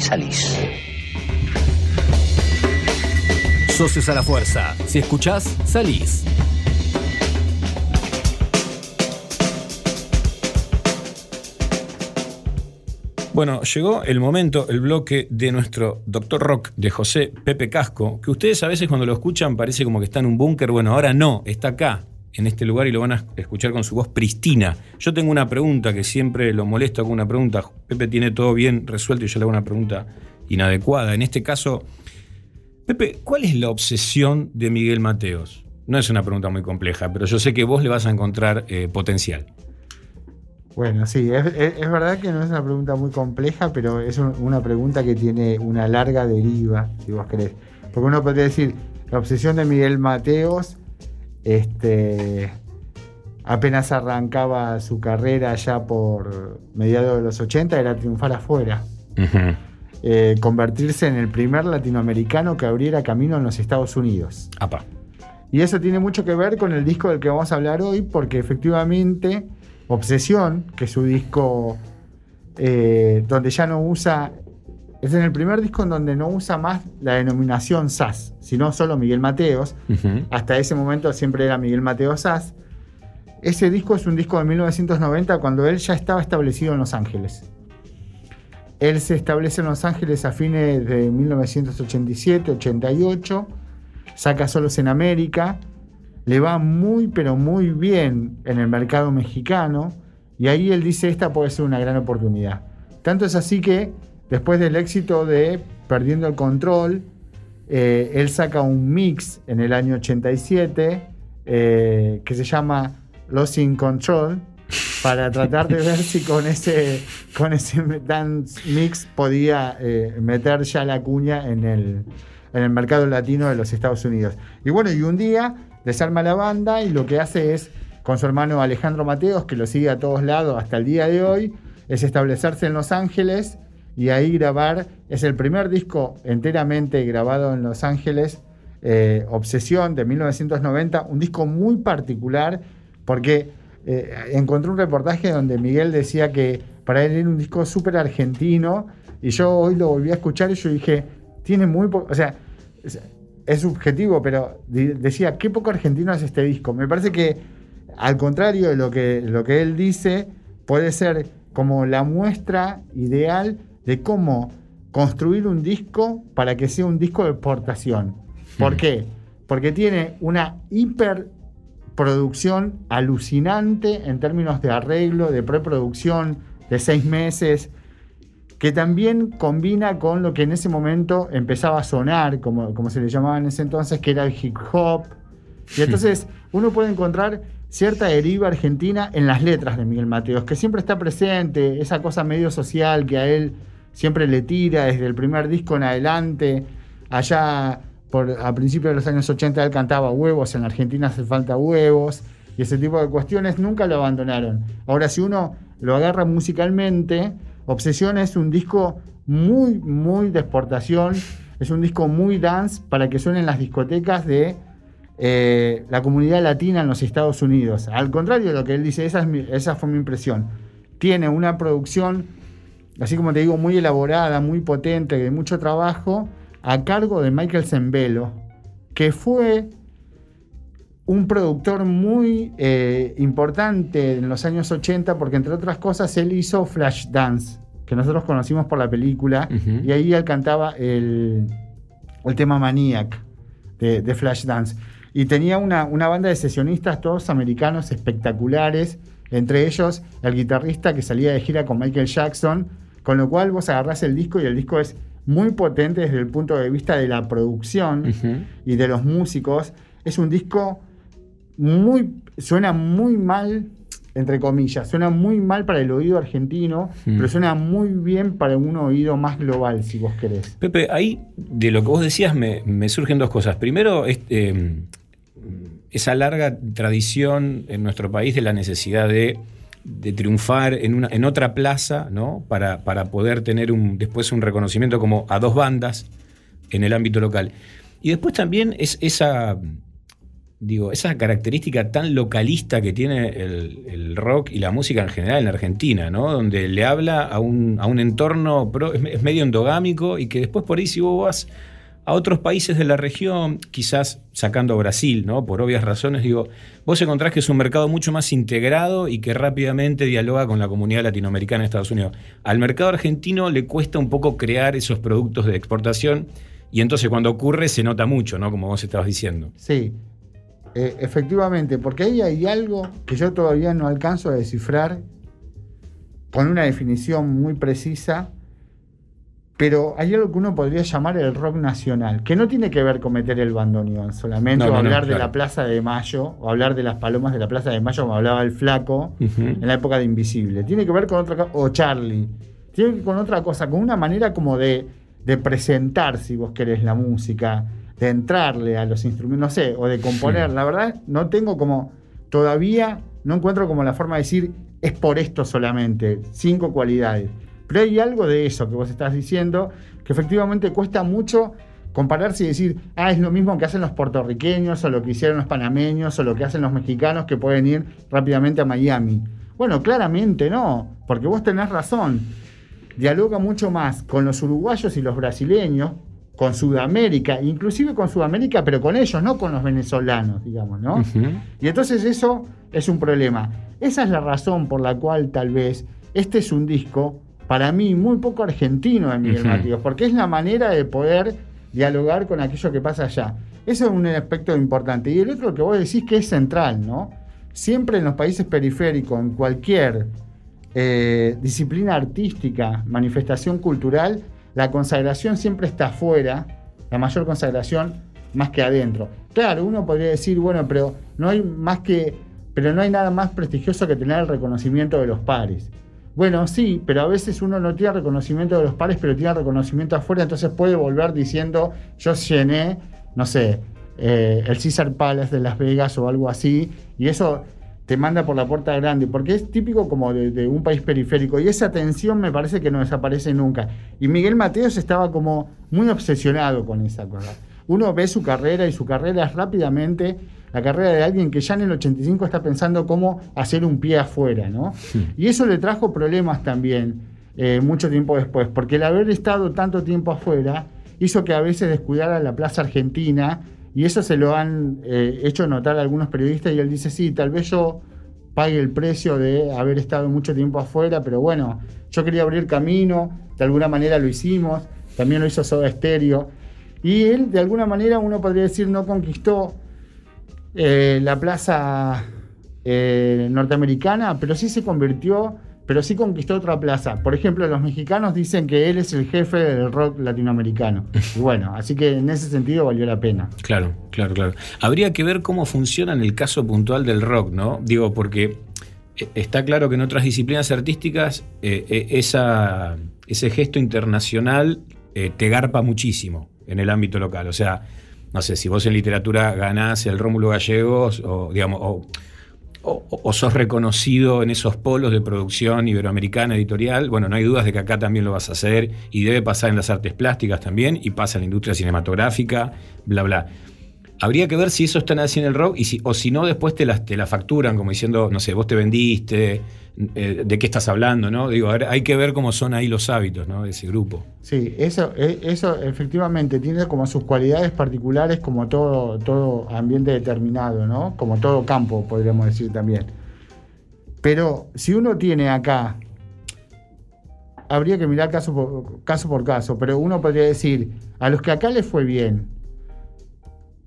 Salís. Socios a la fuerza. Si escuchás, salís. Bueno, llegó el momento, el bloque de nuestro Doctor Rock de José Pepe Casco, que ustedes a veces cuando lo escuchan parece como que está en un búnker. Bueno, ahora no, está acá, en este lugar y lo van a escuchar con su voz pristina. Yo tengo una pregunta que siempre lo molesto con una pregunta. Pepe tiene todo bien resuelto y yo le hago una pregunta inadecuada. En este caso, Pepe, ¿cuál es la obsesión de Miguel Mateos? No es una pregunta muy compleja, pero yo sé que vos le vas a encontrar eh, potencial. Bueno, sí, es, verdad que no es una pregunta muy compleja, pero es un- una pregunta que tiene una larga deriva, si vos querés. Porque uno podría decir, la obsesión de Miguel Mateos, este, apenas arrancaba su carrera ya por mediados de los 80, era triunfar afuera. Eh, convertirse en el primer latinoamericano que abriera camino en los Estados Unidos. Apa. Y eso tiene mucho que ver con el disco del que vamos a hablar hoy, porque efectivamente Obsesión, que es su disco eh, donde ya no usa, es en el primer disco en donde no usa más la denominación SAS, sino solo Miguel Mateos. Hasta ese momento siempre era Miguel Mateos SAS. Ese disco es un disco de 1990 cuando él ya estaba establecido en Los Ángeles. Él se establece en Los Ángeles a fines de 1987, 88, saca Solos en América, le va muy pero muy bien en el mercado mexicano y ahí él dice esta puede ser una gran oportunidad. Tanto es así que después del éxito de Perdiendo el Control, eh, él saca un mix en el año 87 eh, que se llama Losing Control para tratar de ver si con ese, con ese dance mix podía eh, meter ya la cuña en el, en el mercado latino de los Estados Unidos. Y bueno, y un día desarma la banda y lo que hace es, con su hermano Alejandro Mateos, que lo sigue a todos lados hasta el día de hoy, es establecerse en Los Ángeles y ahí grabar, es el primer disco enteramente grabado en Los Ángeles, eh, Obsesión de 1990, un disco muy particular porque eh, encontré un reportaje donde Miguel decía que para él era un disco súper argentino y yo hoy lo volví a escuchar y yo dije, tiene muy poco, o sea, es, subjetivo, pero decía, qué poco argentino es este disco. Me parece que al contrario de lo que, lo que él dice, puede ser como la muestra ideal de cómo construir un disco para que sea un disco de exportación. ¿Por qué? Porque tiene una hiperproducción alucinante en términos de arreglo, de preproducción, de seis meses. que también combina con lo que en ese momento empezaba a sonar, como, como se le llamaba en ese entonces, que era el hip hop. Y entonces uno puede encontrar cierta deriva argentina en las letras de Miguel Mateos, que siempre está presente, esa cosa medio social que a él siempre le tira desde el primer disco en adelante. Allá por, a principios de los años 80 él cantaba huevos, en Argentina hace falta huevos, y ese tipo de cuestiones nunca lo abandonaron. Ahora, si uno lo agarra musicalmente, Obsesión es un disco muy, muy de exportación, es un disco muy dance para que suenen las discotecas de eh, la comunidad latina en los Estados Unidos. Al contrario de lo que él dice, esa, es mi- esa fue mi impresión. Tiene una producción, así como te digo, muy elaborada, muy potente, de mucho trabajo, a cargo de Michael Zembelo, que fue un productor muy eh, importante en los años 80, porque entre otras cosas él hizo Flashdance, que nosotros conocimos por la película, y ahí él cantaba el, el tema Maniac de, de Flashdance. Y tenía una, una banda de sesionistas, todos americanos espectaculares, entre ellos el guitarrista que salía de gira con Michael Jackson, con lo cual vos agarrás el disco y el disco es muy potente desde el punto de vista de la producción y de los músicos. Es un disco muy. suena muy mal, entre comillas, suena muy mal para el oído argentino, pero suena muy bien para un oído más global, si vos querés. Pepe, ahí de lo que vos decías me, me surgen dos cosas. Primero, este, esa larga tradición en nuestro país de la necesidad de, de triunfar en, una, en otra plaza, ¿no? Para, para poder tener un, después un reconocimiento como a dos bandas en el ámbito local. Y después también es esa, digo, esa característica tan localista que tiene el, el rock y la música en general en Argentina, ¿no? Donde le habla a un, a un entorno, es medio endogámico y que después por ahí si vos vas a otros países de la región, quizás sacando a Brasil, ¿no? Por obvias razones, digo, vos encontrás que es un mercado mucho más integrado y que rápidamente dialoga con la comunidad latinoamericana en Estados Unidos. Al mercado argentino le cuesta un poco crear esos productos de exportación y entonces cuando ocurre se nota mucho, ¿no? Como vos estabas diciendo. Sí, eh, efectivamente, porque ahí hay algo que yo todavía no alcanzo a descifrar con una definición muy precisa, pero hay algo que uno podría llamar el rock nacional, que no tiene que ver con meter el bandoneón solamente, No, o no, no, hablar de la Plaza de Mayo, o hablar de las palomas de la Plaza de Mayo, como hablaba el flaco en la época de Invisible. Tiene que ver con otra cosa, o Charlie, tiene que ver con otra cosa, con una manera como de, de presentar, si vos querés, la música, de entrarle a los instrumentos, no sé, o de componer. Sí. La verdad, no tengo como, todavía no encuentro como la forma de decir, es por esto solamente, cinco cualidades. Pero hay algo de eso que vos estás diciendo, que efectivamente cuesta mucho compararse y decir, ah, es lo mismo que hacen los puertorriqueños, o lo que hicieron los panameños, o lo que hacen los mexicanos que pueden ir rápidamente a Miami. Bueno, claramente no, porque vos tenés razón. Dialoga mucho más con los uruguayos y los brasileños, con Sudamérica, inclusive con Sudamérica, pero con ellos, no con los venezolanos, digamos, ¿no? Y entonces eso es un problema. Esa es la razón por la cual tal vez este es un disco, para mí, muy poco argentino de Miguel Ujú. Mateos, porque es la manera de poder dialogar con aquello que pasa allá. Eso es un aspecto importante. Y el otro que vos decís que es central, ¿no? Siempre en los países periféricos, en cualquier eh, disciplina artística, manifestación cultural, la consagración siempre está afuera, la mayor consagración más que adentro. Claro, uno podría decir, bueno, pero no hay más que, pero no hay nada más prestigioso que tener el reconocimiento de los pares. Bueno, sí, pero a veces uno no tiene reconocimiento de los pares, pero tiene reconocimiento afuera, entonces puede volver diciendo, yo llené, no sé, eh, el Caesar Palace de Las Vegas o algo así, y eso te manda por la puerta grande, porque es típico como de, de un país periférico, y esa tensión me parece que no desaparece nunca. Y Miguel Mateos estaba como muy obsesionado con esa cosa. Uno ve su carrera y su carrera es rápidamente la carrera de alguien que ya en el 85 está pensando cómo hacer un pie afuera, ¿no? Y eso le trajo problemas también eh, mucho tiempo después, porque el haber estado tanto tiempo afuera hizo que a veces descuidara la plaza argentina y eso se lo han eh, hecho notar algunos periodistas y él dice, sí, tal vez yo pague el precio de haber estado mucho tiempo afuera, pero bueno, yo quería abrir camino, de alguna manera lo hicimos, también lo hizo Soda Stereo, y él de alguna manera uno podría decir no conquistó eh, la plaza eh, norteamericana, pero sí se convirtió pero sí conquistó otra plaza. Por ejemplo, los mexicanos dicen que él es el jefe del rock latinoamericano. Y bueno, así que en ese sentido valió la pena. Claro, claro, claro. Habría que ver cómo funciona en el caso puntual del rock, ¿no? Digo, porque eh, está claro que en otras disciplinas artísticas ese gesto internacional te garpa muchísimo en el ámbito local. O sea, no sé, si vos en literatura ganás el Rómulo Gallegos o, digamos, o, sos reconocido en esos polos de producción iberoamericana editorial, bueno, no hay dudas de que acá también lo vas a hacer y debe pasar en las artes plásticas también y pasa en la industria cinematográfica, bla, bla. Habría que ver si eso están así en el rock y si, o si no, después te la, te la facturan como diciendo, no sé, vos te vendiste, eh, de qué estás hablando, ¿no? Digo, hay que ver cómo son ahí los hábitos, ¿no? De ese grupo. Sí, eso, eh, eso efectivamente tiene como sus cualidades particulares como todo, todo ambiente determinado, ¿no? Como todo campo, podríamos decir también. Pero si uno tiene acá, habría que mirar caso por caso, por caso pero uno podría decir, a los que acá les fue bien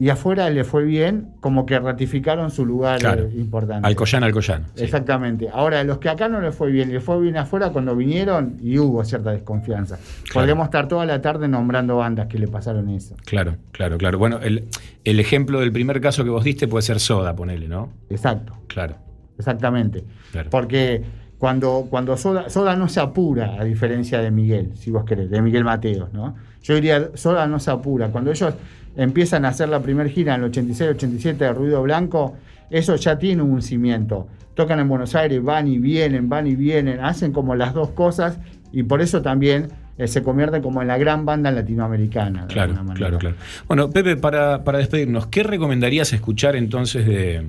y afuera les fue bien, como que ratificaron su lugar Claro. eh, importante. Alcoyana, Alcoyana. sí. Exactamente. Ahora, a los que acá no les fue bien, les fue bien afuera cuando vinieron y hubo cierta desconfianza. Podríamos estar toda la tarde nombrando bandas que le pasaron eso. Claro, claro, claro. Bueno, el, el ejemplo del primer caso que vos diste puede ser Soda, ponele, ¿no? Exacto, Claro, exactamente. claro. Porque cuando, cuando Soda, Soda no se apura, a diferencia de Miguel, si vos querés, de Miguel Mateos, ¿no? Yo diría, Soda no se apura. Cuando ellos empiezan a hacer la primera gira en el 86-87 de Ruido Blanco, eso ya tiene un cimiento. Tocan en Buenos Aires, van y vienen, van y vienen, hacen como las dos cosas y por eso también eh, se convierten como en la gran banda latinoamericana. de Claro, claro, claro. Bueno, Pepe, para, para despedirnos, ¿qué recomendarías escuchar entonces de,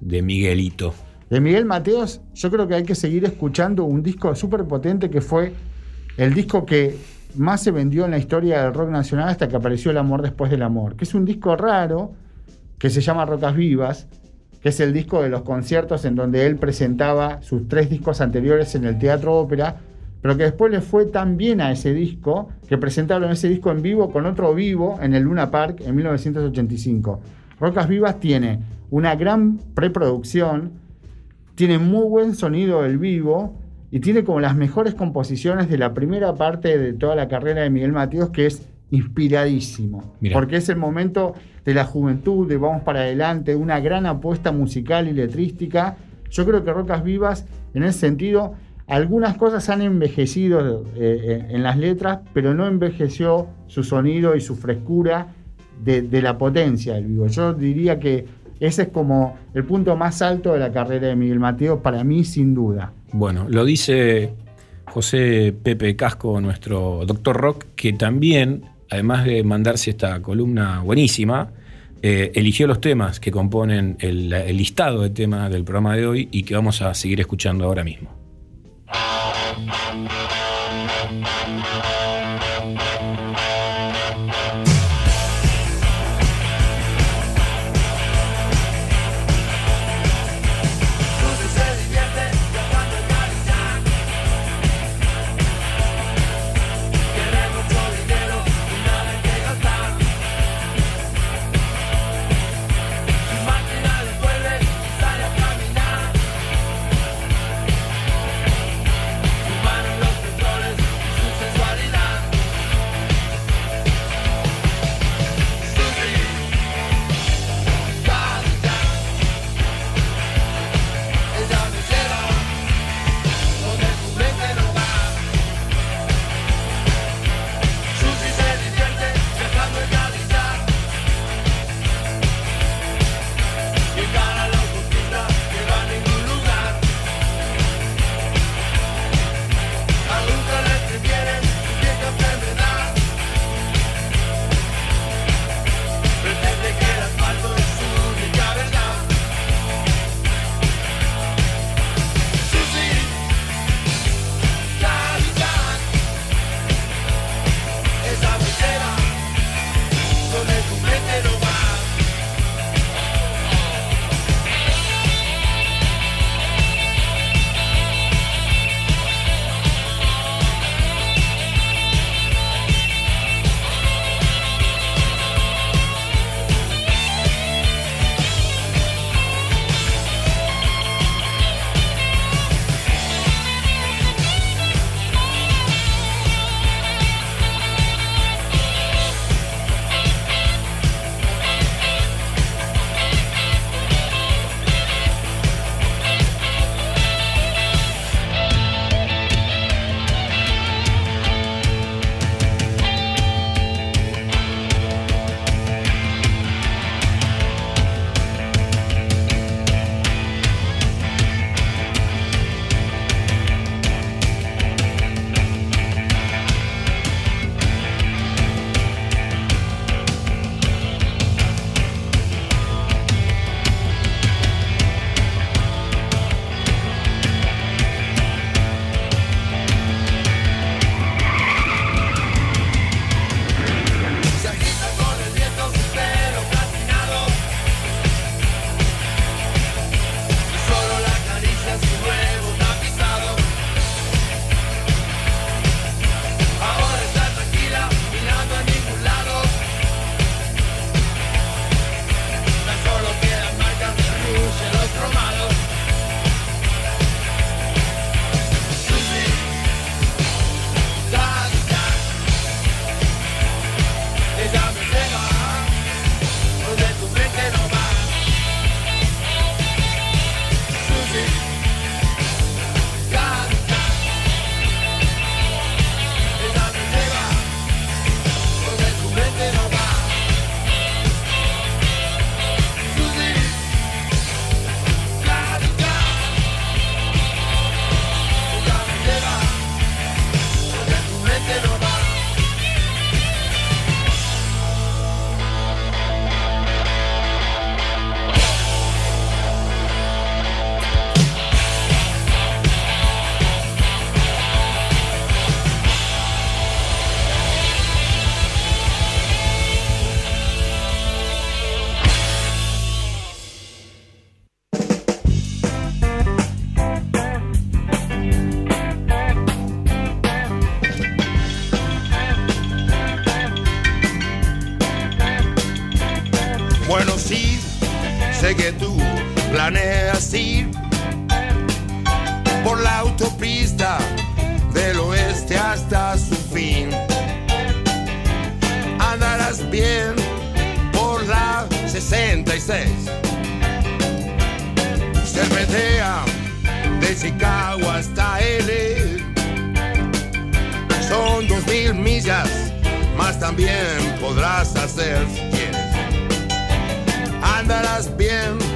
de Miguelito? De Miguel Mateos, yo creo que hay que seguir escuchando un disco súper potente que fue el disco que más se vendió en la historia del rock nacional hasta que apareció El Amor Después del Amor, que es un disco raro que se llama Rocas Vivas, que es el disco de los conciertos en donde él presentaba sus tres discos anteriores en el Teatro Ópera, pero que después le fue tan bien a ese disco que presentaron ese disco en vivo con otro vivo en el Luna Park en 1985. Rocas Vivas tiene una gran preproducción, tiene muy buen sonido del vivo y tiene como las mejores composiciones de la primera parte de toda la carrera de Miguel Mateos, que es inspiradísimo. Mirá. Porque es el momento de la juventud, de vamos para adelante, una gran apuesta musical y letrística. Yo creo que Rocas Vivas, en ese sentido, algunas cosas han envejecido eh, eh, en las letras, pero no envejeció su sonido y su frescura de, de la potencia del vivo. Yo diría que ese es como el punto más alto de la carrera de Miguel Mateo, para mí, sin duda. Bueno, lo dice José Pepe Casco, nuestro doctor rock, que también, además de mandarse esta columna buenísima, eh, eligió los temas que componen el, el listado de temas del programa de hoy y que vamos a seguir escuchando ahora mismo. Planeas ir por la autopista del oeste hasta su fin. Andarás bien por la 66. Cervetea de Chicago hasta L. Son dos mil millas, más también podrás hacer si quieres. Andarás bien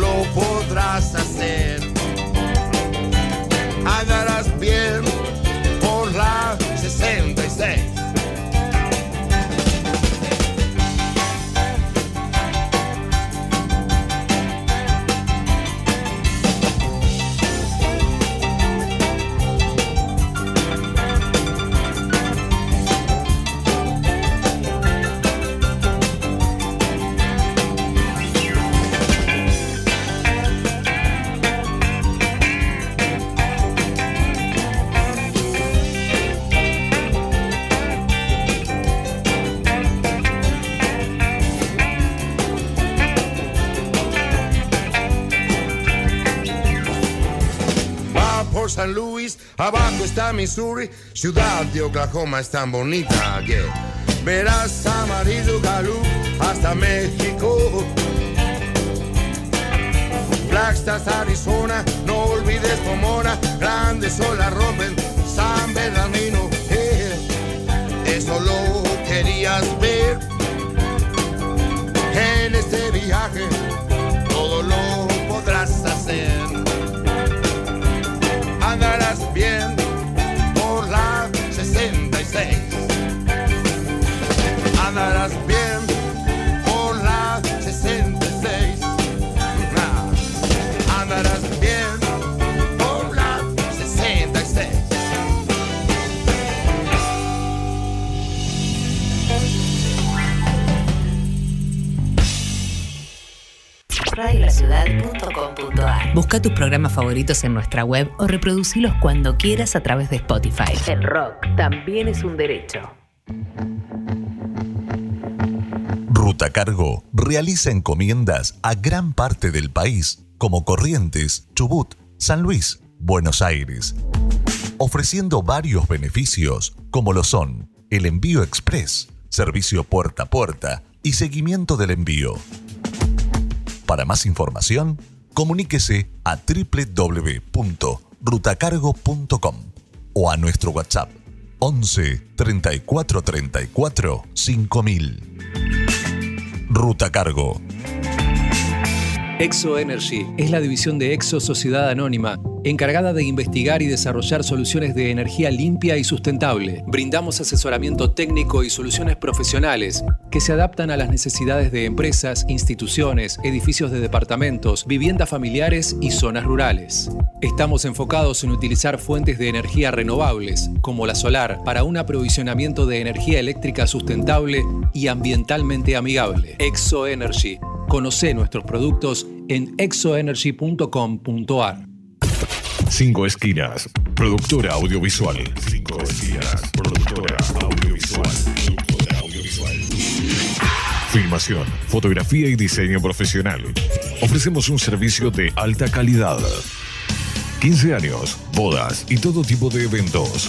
Lo podrás hacer. Andarás bien por la 66. Abajo está Missouri, ciudad de Oklahoma es tan bonita que verás amarillo Gallup hasta México. Flagstaff, Arizona, no olvides Pomona, grandes olas rompen San Bernardino. eh, eso lo querías ver en este viaje, Busca tus programas favoritos en nuestra web o reproducilos cuando quieras a través de Spotify. El rock también es un derecho. Ruta Cargo realiza encomiendas a gran parte del país, como Corrientes, Chubut, San Luis, Buenos Aires, ofreciendo varios beneficios como lo son el envío express, servicio puerta a puerta y seguimiento del envío. Para más información, comuníquese a www.rutacargo.com o a nuestro WhatsApp 11 34 34 5000. Ruta Cargo. Exo Energy es la división de Exo Sociedad Anónima, encargada de investigar y desarrollar soluciones de energía limpia y sustentable. Brindamos asesoramiento técnico y soluciones profesionales que se adaptan a las necesidades de empresas, instituciones, edificios de departamentos, viviendas familiares y zonas rurales. Estamos enfocados en utilizar fuentes de energía renovables, como la solar, para un aprovisionamiento de energía eléctrica sustentable y ambientalmente amigable. Exo Energy. Conoce nuestros productos en exoenergy.com.ar. Cinco Esquinas, productora audiovisual. Cinco Esquinas, productora audiovisual. Filmación, fotografía y diseño profesional. Ofrecemos un servicio de alta calidad. 15 años, bodas y. Todo tipo de eventos.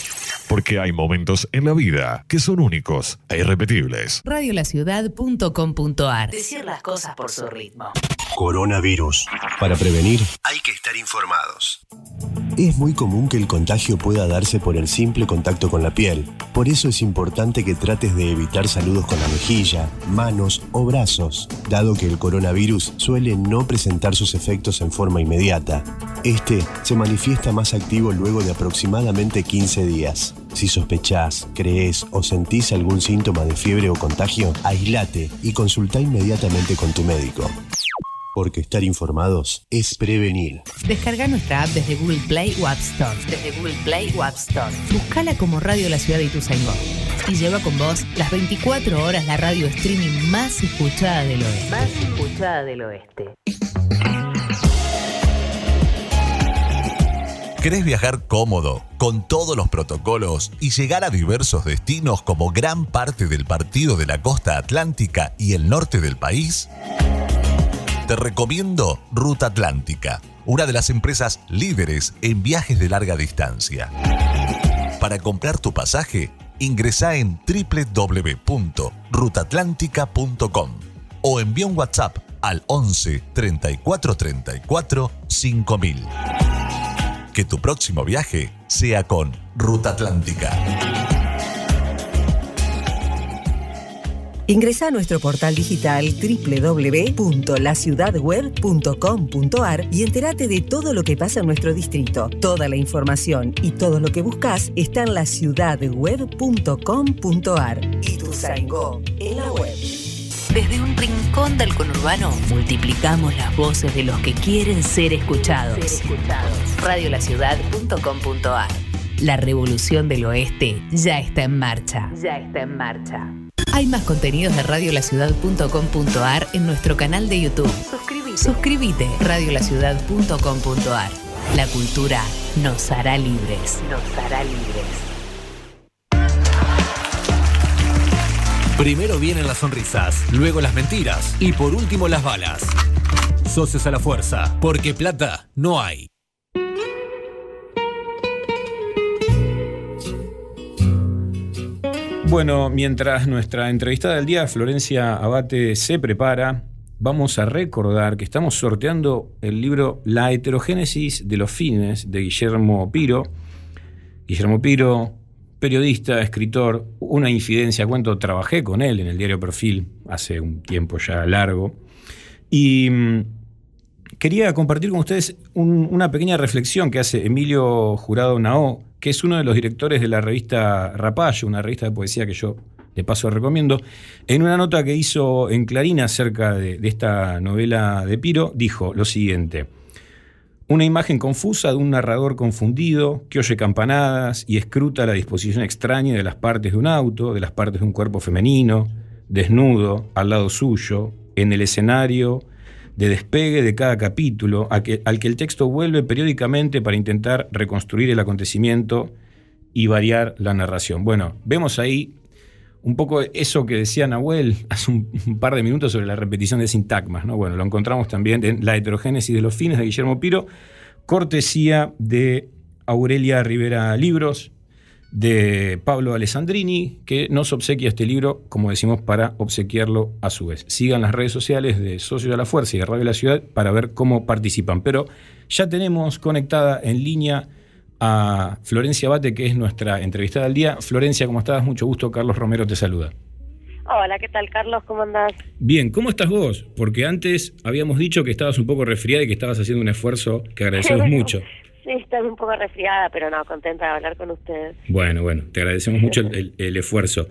Porque hay momentos en la vida que son únicos e irrepetibles. Radiolaciudad.com.ar Decir las cosas por su ritmo. Coronavirus. Para prevenir, hay que estar informados. Es muy común que el contagio pueda darse por el simple contacto con la piel. Por eso es importante que trates de evitar saludos con la mejilla, manos o brazos, dado que el coronavirus suele no presentar sus efectos en forma inmediata. Este se manifiesta más activo luego de aproximadamente 15 días. Si sospechás, crees o sentís algún síntoma de fiebre o contagio, aislate y consulta inmediatamente con tu médico. Porque estar informados es prevenir. Descarga nuestra app desde Google Play o App Store. Desde Google Play o App Store. Buscala como Radio La Ciudad de Ituzaingó. Y lleva con vos las 24 horas la radio streaming más escuchada del oeste. Más escuchada del oeste. ¿Querés viajar cómodo, con todos los protocolos y llegar a diversos destinos como gran parte del partido de la costa atlántica y el norte del país? Te recomiendo Ruta Atlántica, una de las empresas líderes en viajes de larga distancia. Para comprar tu pasaje, ingresa en www.rutatlántica.com o envía un WhatsApp al 11 34 34 5000. Que tu próximo viaje sea con Ruta Atlántica. Ingresa a nuestro portal digital www.laciudadweb.com.ar y entérate de todo lo que pasa en nuestro distrito. Toda la información y todo lo que buscas está en laciudadweb.com.ar. Y tu en la web. Desde un rincón del conurbano multiplicamos las voces de los que quieren ser escuchados. Radiolaciudad.com.ar La revolución del oeste ya está en marcha. Ya está en marcha. Hay más contenidos de radiolaciudad.com.ar en nuestro canal de YouTube. Suscríbete. Suscríbete. Radiolaciudad.com.ar La cultura nos hará libres. Nos hará libres. Primero vienen las sonrisas, luego las mentiras y por último las balas. Socios a la fuerza, porque plata no hay. Bueno, mientras nuestra entrevistada del día, Florencia Abate, se prepara, vamos a recordar que estamos sorteando el libro La heterogénesis de los fines de Guillermo Piro. Guillermo Piro, periodista, escritor, una infidencia, cuento, trabajé con él en el diario Perfil hace un tiempo ya largo. Y mm, quería compartir con ustedes un- una pequeña reflexión que hace Emilio Jurado Nao, que es uno de los directores de la revista Rapallo, una revista de poesía que yo de paso recomiendo. En una nota que hizo en Clarín acerca de esta novela de Piro, dijo lo siguiente. Una imagen confusa de un narrador confundido que oye campanadas y escruta la disposición extraña de las partes de un auto, de las partes de un cuerpo femenino, desnudo, al lado suyo, en el escenario de despegue de cada capítulo, al que el texto vuelve periódicamente para intentar reconstruir el acontecimiento y variar la narración. Bueno, vemos ahí un poco eso que decía Nahuel hace un, par de minutos sobre la repetición de sintagmas. ¿no? Bueno, lo encontramos también en La heterogénesis de los fines de Guillermo Piro, cortesía de Aurelia Rivera Libros, de Pablo Alessandrini, que nos obsequia este libro, como decimos, para obsequiarlo a su vez. Sigan las redes sociales de Socios de la Fuerza y de Radio La Ciudad para ver cómo participan. Pero ya tenemos conectada en línea a Florencia Bate, que es nuestra entrevistada del día. Florencia, ¿cómo estás? Mucho gusto. Carlos Romero te saluda. Hola, ¿qué tal, Carlos? ¿Cómo andás? Bien, ¿cómo estás vos? Porque antes habíamos dicho que estabas un poco resfriada y que estabas haciendo un esfuerzo que agradecemos *laughs* mucho. Sí, estoy un poco resfriada, pero no, contenta de hablar con ustedes. Bueno, bueno, te agradecemos mucho el, el- el esfuerzo.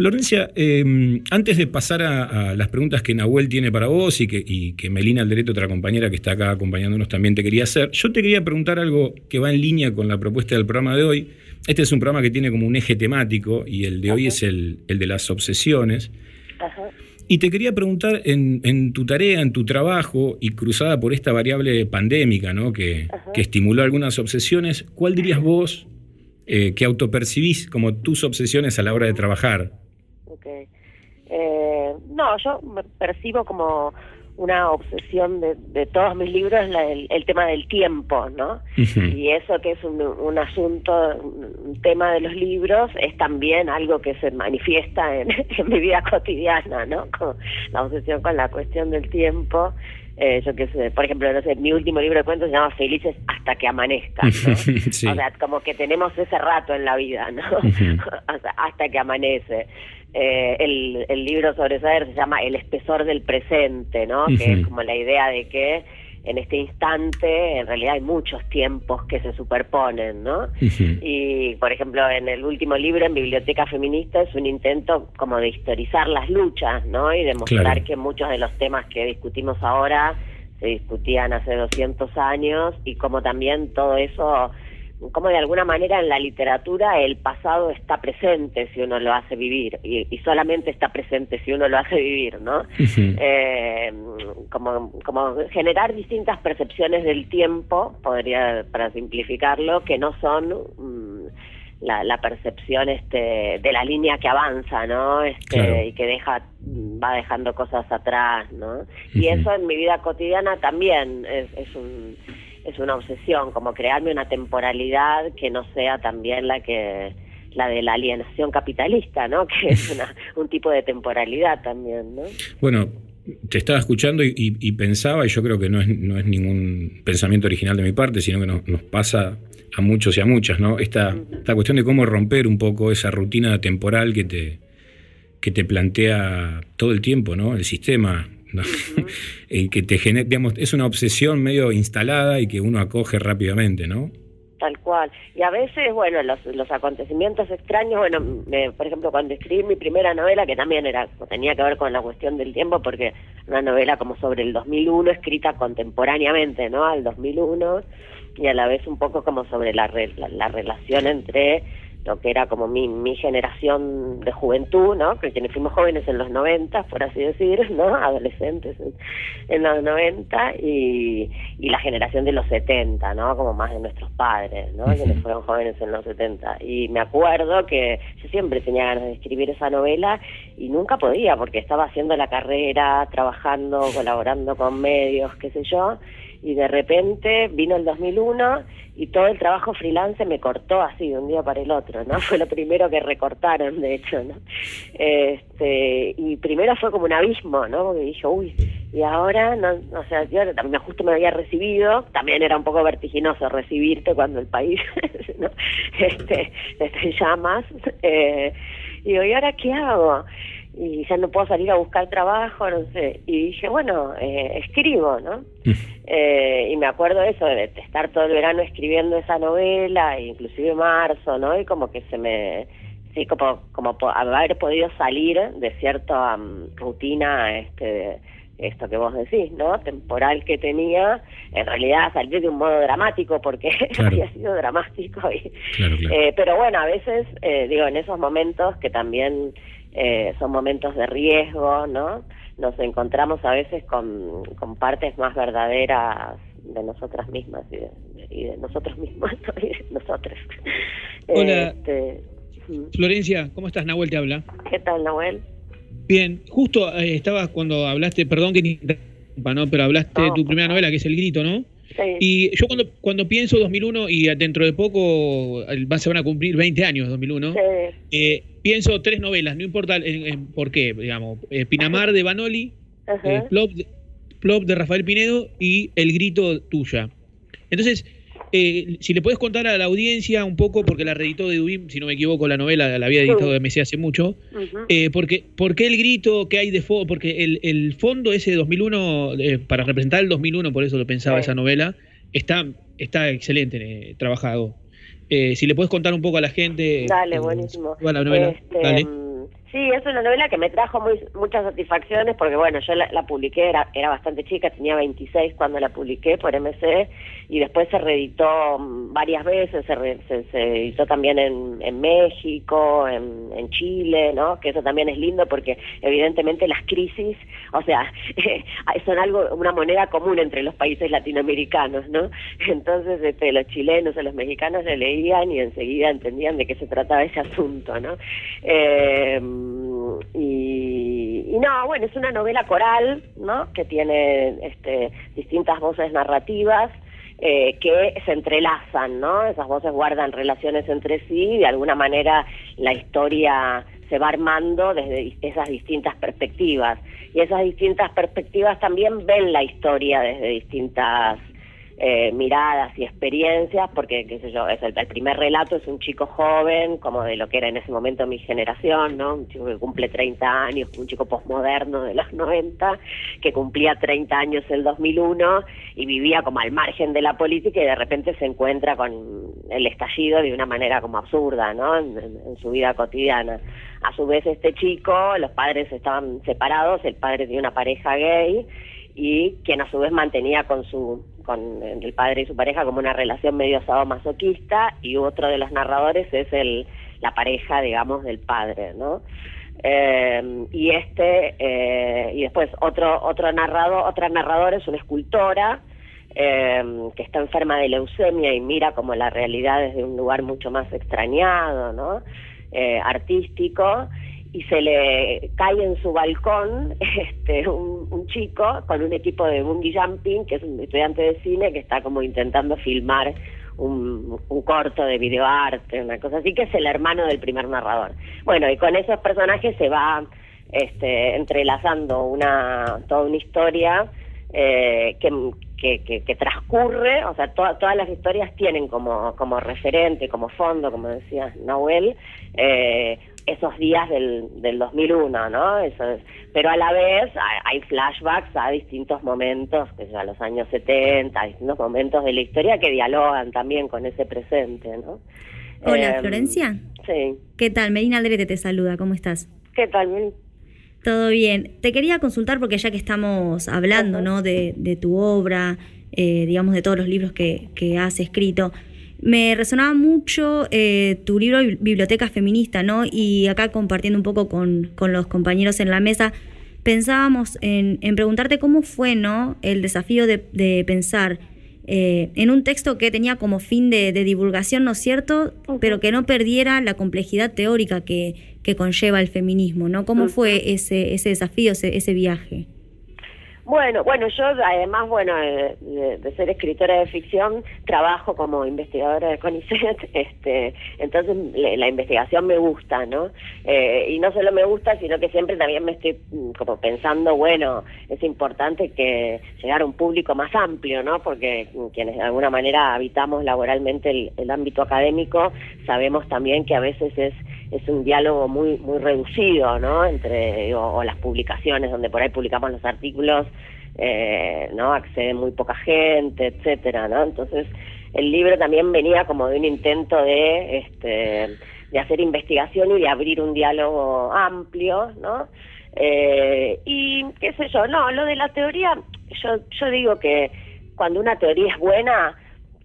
Florencia, eh, antes de pasar a, a las preguntas que Nahuel tiene para vos y que, y que Melina Alderete, otra compañera que está acá acompañándonos, también te quería hacer, yo te quería preguntar algo que va en línea con la propuesta del programa de hoy. Este es un programa que tiene como un eje temático y el de hoy es el, el de las obsesiones. Ajá. Y te quería preguntar en, en tu tarea, en tu trabajo y cruzada por esta variable pandémica ¿no? que, que estimuló algunas obsesiones, ¿cuál dirías vos eh, que autopercibís como tus obsesiones a la hora de trabajar? Ok. Eh, no, yo me percibo como una obsesión de, de todos mis libros la- el, el tema del tiempo, ¿no? Y eso que es un, un asunto, un tema de los libros, es también algo que se manifiesta en, *laughs* en mi vida cotidiana, ¿no? Con la obsesión con la cuestión del tiempo. Eh, yo qué sé, por ejemplo, no sé, mi último libro de cuentos se llama Felices hasta que amanezca, ¿no? *laughs* Sí. O sea, como que tenemos ese rato en la vida, ¿no? *laughs* O sea, hasta que amanece. Eh, el, el libro sobre Sader se llama El espesor del presente, ¿no? Que es como la idea de que en este instante en realidad hay muchos tiempos que se superponen, ¿no? Y, por ejemplo, en el último libro, en Biblioteca Feminista, es un intento como de historizar las luchas, ¿no? Y demostrar Claro. que muchos de los temas que discutimos ahora se discutían hace 200 años y como también todo eso, como de alguna manera en la literatura el pasado está presente si uno lo hace vivir y, y solamente está presente si uno lo hace vivir, ¿no? eh, como, como generar distintas percepciones del tiempo, podría, para simplificarlo, que no son mm, la, la percepción este, de la línea que avanza, ¿no? Este, Claro. Y que deja, va dejando cosas atrás, ¿no? Y eso en mi vida cotidiana también es, es un es una obsesión, como crearme una temporalidad que no sea también la que la de la alienación capitalista, ¿no? *laughs* Que es una, un tipo de temporalidad también, ¿no? Bueno, te estaba escuchando y, y- y pensaba, y yo creo que no es, no es ningún pensamiento original de mi parte, sino que nos, nos pasa a muchos y a muchas, ¿no? Esta, esta cuestión de cómo romper un poco esa rutina temporal que te, que te plantea todo el tiempo, ¿no? El sistema, ¿no? *laughs* Eh, que te genera, digamos, es una obsesión medio instalada y que uno acoge rápidamente, ¿no? Tal cual. Y a veces, bueno, los, los acontecimientos extraños, bueno, me- por ejemplo, cuando escribí mi primera novela, que también era tenía que ver con la cuestión del tiempo, porque una novela como sobre el 2001, escrita contemporáneamente, ¿no? Al 2001, y a la vez un poco como sobre la, re- la, la relación entre lo que era como mi, mi generación de juventud, ¿no? Que quienes fuimos jóvenes en los 90, por así decir, ¿no? *laughs* Adolescentes en, en los 90 y, y la generación de los 70, ¿no? Como más de nuestros padres, ¿no? Quienes fueron jóvenes en los 70. Y me acuerdo que yo siempre tenía ganas de escribir esa novela y nunca podía porque estaba haciendo la carrera, trabajando, colaborando con medios, qué sé yo. Y de repente vino el 2001 y todo el trabajo freelance me cortó así de un día para el otro, ¿no? *laughs* Fue lo primero que recortaron, de hecho, ¿no? Este, y primero fue como un abismo, ¿no? Porque dije, uy, y ahora, no, o sea, yo también justo me había recibido, también era un poco vertiginoso recibirte cuando el país, *laughs* ¿no? Este, está en llamas, eh, y digo, ¿y ahora qué hago? Y ya no puedo salir a buscar trabajo, no sé. Y dije, bueno, eh, escribo, ¿no? Eh, y me acuerdo eso, de, estar todo el verano escribiendo esa novela, inclusive marzo, ¿no? Y como que se me, sí, como, como haber podido salir de cierta am, rutina, este, esto que vos decís, ¿no? Temporal que tenía, en realidad salir de un modo dramático, porque *laughs* Claro. había sido dramático. Y, Claro, claro. eh, pero bueno, a veces, eh, digo, en esos momentos que también eh, son momentos de riesgo, ¿no? Nos encontramos a veces con, con partes más verdaderas de nosotras mismas y de, y de nosotros mismos ¿no? *laughs* y de nosotros. Hola. Este, Florencia, ¿cómo estás? Nahuel te habla. ¿Qué tal, Nahuel? Bien, justo eh, estabas cuando hablaste, perdón que interrumpa, ¿no? Pero hablaste de tu primera novela, que es El Grito, ¿no? Sí. Y yo cuando, cuando pienso 2001 y dentro de poco eh, se van a cumplir 20 años 2001, eh, pienso tres novelas, no importa en- en por qué, digamos. eh, Pinamar de Banoli, eh, Plop, de, Plop de Rafael Pinedo y El Grito tuya. Entonces, eh, si le puedes contar a la audiencia un poco, porque la reeditó de Dubín, si no me equivoco, la novela la había editado de MC hace mucho, eh, porque, ¿por qué el grito que hay de fondo? Porque el, el fondo ese de 2001, eh, para representar el 2001, por eso lo pensaba Sí. esa novela, está, está excelente eh, trabajado. Eh, si le puedes contar un poco a la gente. Dale, eh, buenísimo. novela. Este, Dale. Sí, es una novela que me trajo muy, muchas satisfacciones porque, bueno, yo la, publiqué, era, era bastante chica, tenía 26 cuando la publiqué por MC y después se reeditó mm, varias veces, se, re- editó también en, México, en, en Chile, ¿no? Que eso también es lindo porque evidentemente las crisis, o sea, *laughs* son algo, una moneda común entre los países latinoamericanos, ¿no? Entonces, este, los chilenos o los mexicanos le leían y enseguida entendían de qué se trataba ese asunto, ¿no? Eh, y, no, bueno, es una novela coral, ¿no? Que tiene este, distintas voces narrativas eh, que se entrelazan, ¿no? Esas voces guardan relaciones entre sí y de alguna manera la historia se va armando desde esas distintas perspectivas. Y esas distintas perspectivas también ven la historia desde distintas eh, miradas y experiencias, porque, qué sé yo, es el, primer relato es un chico joven, como de lo que era en ese momento mi generación, ¿no? Un chico que cumple 30 años, un chico posmoderno de los 90, que cumplía 30 años el 2001 y vivía como al margen de la política y de repente se encuentra con el estallido de una manera como absurda, ¿no? En, en- en su vida cotidiana. A su vez este chico, los padres estaban separados, el padre tenía una pareja gay y quien a su vez mantenía con su con el padre y su pareja como una relación medio sadomasoquista y otro de los narradores es el la pareja digamos del padre no Eh, y este eh, y después otro otro narrador otra narradora es una escultora eh, que está enferma de leucemia y mira como la realidad desde un lugar mucho más extrañado no artístico y se le cae en su balcón *laughs* este un, chico con un equipo de bungee jumping que es un estudiante de cine que está como intentando filmar un, un corto de videoarte, una cosa así, que es el hermano del primer narrador. Bueno, y con esos personajes se va este, entrelazando una toda una historia eh, que, que, que- transcurre, o sea, toda- todas las historias tienen como, como referente, como fondo, como decía Nahuel, eh, esos días del, del 2001, ¿no? Eso es- pero a la vez hay, flashbacks a distintos momentos, que ya los años 70, a distintos momentos de la historia que dialogan también con ese presente, ¿no? Hola, Eh, Florencia. Sí. ¿Qué tal? Medina Aldrete te saluda, ¿cómo estás? ¿Qué tal? Todo bien. Te quería consultar porque ya que estamos hablando ¿no? de, de tu obra, eh, digamos de todos los libros que, que has escrito, me resonaba mucho eh, tu libro Bibli- Biblioteca Feminista, ¿no? Y acá compartiendo un poco con, con los compañeros en la mesa, pensábamos en, en preguntarte cómo fue, ¿no? El desafío de, de pensar eh, en un texto que tenía como fin de, de divulgación, ¿no es cierto? Pero que no perdiera la complejidad teórica que, que conlleva el feminismo, ¿no? ¿Cómo fue ese, ese desafío, ese, ese viaje? Bueno, bueno, yo además, bueno, de, ser escritora de ficción, trabajo como investigadora de CONICET, *laughs* este, entonces la investigación me gusta, ¿no? Eh, y no solo me gusta, sino que siempre también me estoy mm, como pensando, bueno, es importante que llegar a un público más amplio, ¿no? Porque mm, quienes de alguna manera habitamos laboralmente el ámbito académico, sabemos también que a veces es es un diálogo muy muy reducido, ¿no? Entre o, las publicaciones donde por ahí publicamos los artículos, eh, ¿no? Accede muy poca gente, etcétera, ¿no? Entonces el libro también venía como de un intento de este de hacer investigación y de abrir un diálogo amplio, ¿no? Eh, y qué sé yo, no, lo de la teoría, yo yo digo que cuando una teoría es buena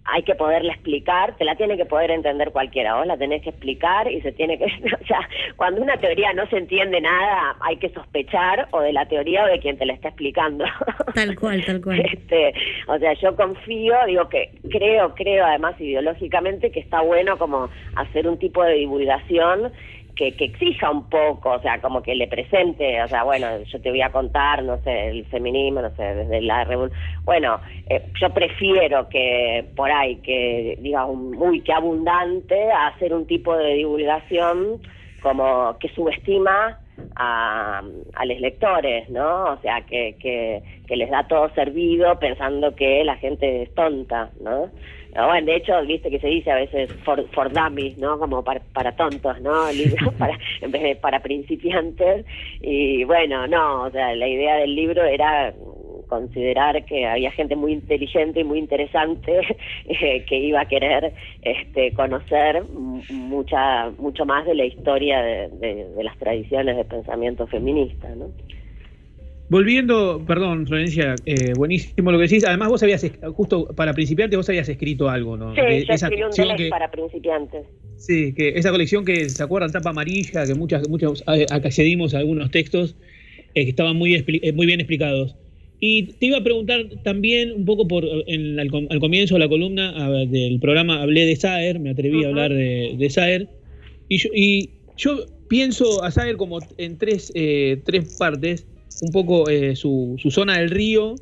hay que poderla explicar, te la tiene que poder entender cualquiera, vos la tenés que explicar y se tiene que, *laughs* o sea, cuando una teoría no se entiende nada, hay que sospechar o de la teoría o de quien te la está explicando. *laughs* Tal cual, tal cual. Este, o sea, yo confío, digo que creo, creo además ideológicamente que está bueno como hacer un tipo de divulgación que, exija un poco, o sea, como que le presente, o sea, bueno, yo te voy a contar, no sé, el feminismo, no sé, desde la revolución. Bueno, eh, yo prefiero que por ahí, que diga, uy, qué abundante, a hacer un tipo de divulgación como que subestima a, los lectores, ¿no? O sea, que les da todo servido pensando que la gente es tonta, ¿no? Ah, Bueno, de hecho, viste que se dice a veces for, for dummies, ¿no? Como para, para tontos, ¿no? El libro *laughs* para, en vez de para principiantes. Y bueno, no, o sea, la idea del libro era considerar que había gente muy inteligente y muy interesante *laughs* eh, que iba a querer este, conocer mucha mucho más de la historia de, de- de las tradiciones de pensamiento feminista, ¿no? Volviendo, perdón, Florencia, eh, buenísimo lo que decís. Además, vos habías, justo para principiantes, vos habías escrito algo, ¿no? Sí, De yo esa un colección Deleuze que- para principiantes. Sí, que esa colección que se acuerdan, tapa amarilla, que muchas, muchos eh, accedimos a algunos textos eh, que estaban muy, eh, muy bien explicados. Y te iba a preguntar también un poco por en la- al, al comienzo de la columna a del programa hablé de Saer, me atreví a hablar de, de Saer, y yo, y yo pienso a Sager como en tres, eh, tres partes, un poco eh, su, su zona del río,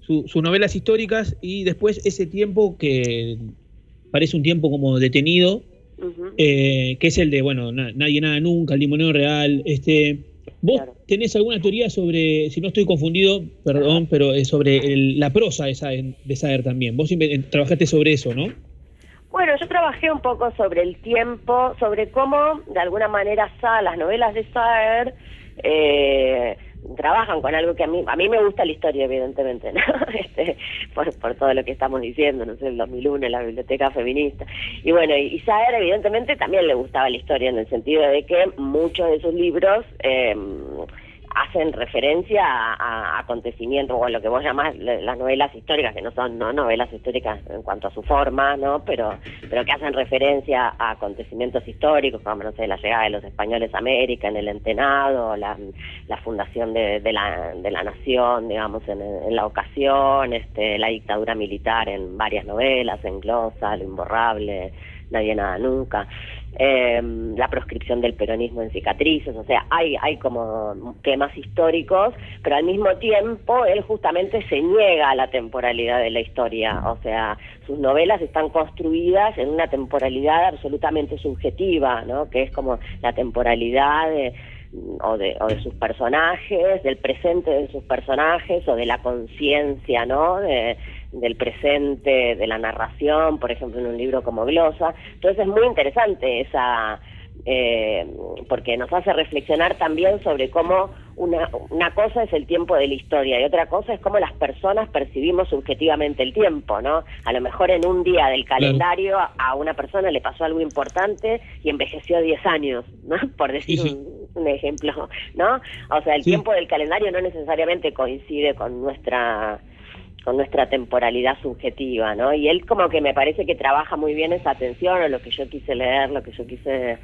su- sus novelas históricas y después ese tiempo que parece un tiempo como detenido, eh, que es el de, bueno, na- Nadie Nada Nunca, El Limonero Real. Este, ¿Vos tenés alguna teoría sobre, si no estoy confundido, perdón, pero sobre el- la prosa de Sager, de Sager también? Vos trabajaste sobre eso, ¿no? Bueno, yo trabajé un poco sobre el tiempo, sobre cómo de alguna manera Sa- las novelas de Saer eh, trabajan con algo que a mí a mí me gusta la historia evidentemente, ¿no? *laughs* Este, por, por todo lo que estamos diciendo, no sé, el 2001, la biblioteca feminista. Y bueno, y, evidentemente también le gustaba la historia en el sentido de que muchos de sus libros eh, hacen referencia a, acontecimientos o a lo que vos llamás las novelas históricas, que no son no novelas históricas en cuanto a su forma, ¿no? Pero, pero que hacen referencia a acontecimientos históricos, como no sé, la llegada de los españoles a América en el Entenado, la, fundación de, la, de la nación, digamos, en, en la ocasión, este, la dictadura militar en varias novelas, en Glosa, Lo Imborrable, Nadie Nada Nunca, eh, la proscripción del peronismo en cicatrices, o sea, hay, hay como temas históricos, pero al mismo tiempo él justamente se niega a la temporalidad de la historia, o sea, sus novelas están construidas en una temporalidad absolutamente subjetiva, ¿no? Que es como la temporalidad de o de, o de sus personajes, del presente de sus personajes o de la conciencia, ¿no? Del presente, de la narración, por ejemplo, en un libro como Glosa. Entonces es muy interesante esa, eh, porque nos hace reflexionar también sobre cómo una, una cosa es el tiempo de la historia y otra cosa es cómo las personas percibimos subjetivamente el tiempo, ¿no? A lo mejor en un día del calendario a- a una persona le pasó algo importante y envejeció 10 años, ¿no? *laughs* Por decir un, un ejemplo, ¿no? O sea, el tiempo del calendario no necesariamente coincide con nuestra nuestra temporalidad subjetiva, ¿no? Y él como que me parece que trabaja muy bien esa atención a lo que yo quise leer, lo que yo quise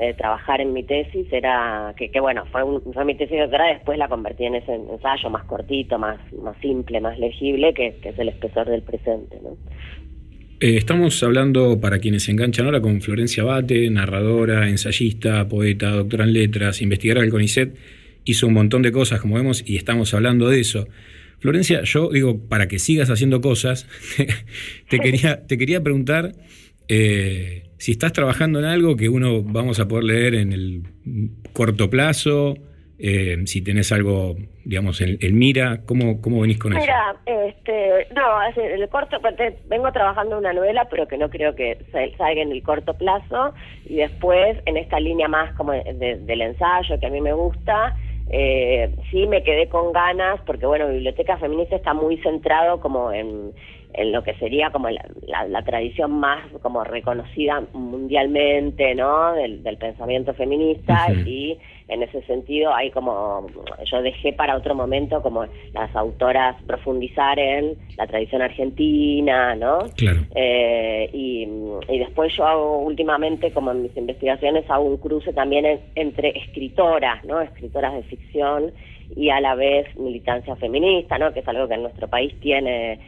eh, trabajar en mi tesis, era que, bueno, fue, un- mi tesis de después la convertí en ese ensayo más cortito, más, más simple, más legible, que, que es el espesor del presente, ¿no? Eh, estamos hablando, para quienes se enganchan ahora, con Florencia Bate, narradora, ensayista, poeta, doctora en letras, investigadora del CONICET. Hizo un montón de cosas, como vemos, y estamos hablando de eso. Florencia, yo digo, para que sigas haciendo cosas, *laughs* te, quería, te quería preguntar eh, si estás trabajando en algo que uno vamos a poder leer en el corto plazo, eh, si tenés algo, digamos, en, mira, ¿cómo, ¿cómo venís con eso? Mira, este, no, es el corto, vengo trabajando una novela, pero que no creo que sal- salga en el corto plazo, y después en esta línea más como de- del ensayo que a mí me gusta, eh, sí me quedé con ganas, porque bueno, Biblioteca Feminista está muy centrado como en, en lo que sería como la, la- la tradición más como reconocida mundialmente, ¿no? Del, del pensamiento feminista y en ese sentido hay como, yo dejé para otro momento como las autoras profundizar en la tradición argentina, ¿no? Claro. Eh, y, y después yo hago últimamente, como en mis investigaciones, hago un cruce también en- entre escritoras, ¿no? Escritoras de ficción y a la vez militancia feminista, ¿no? Que es algo que en nuestro país tiene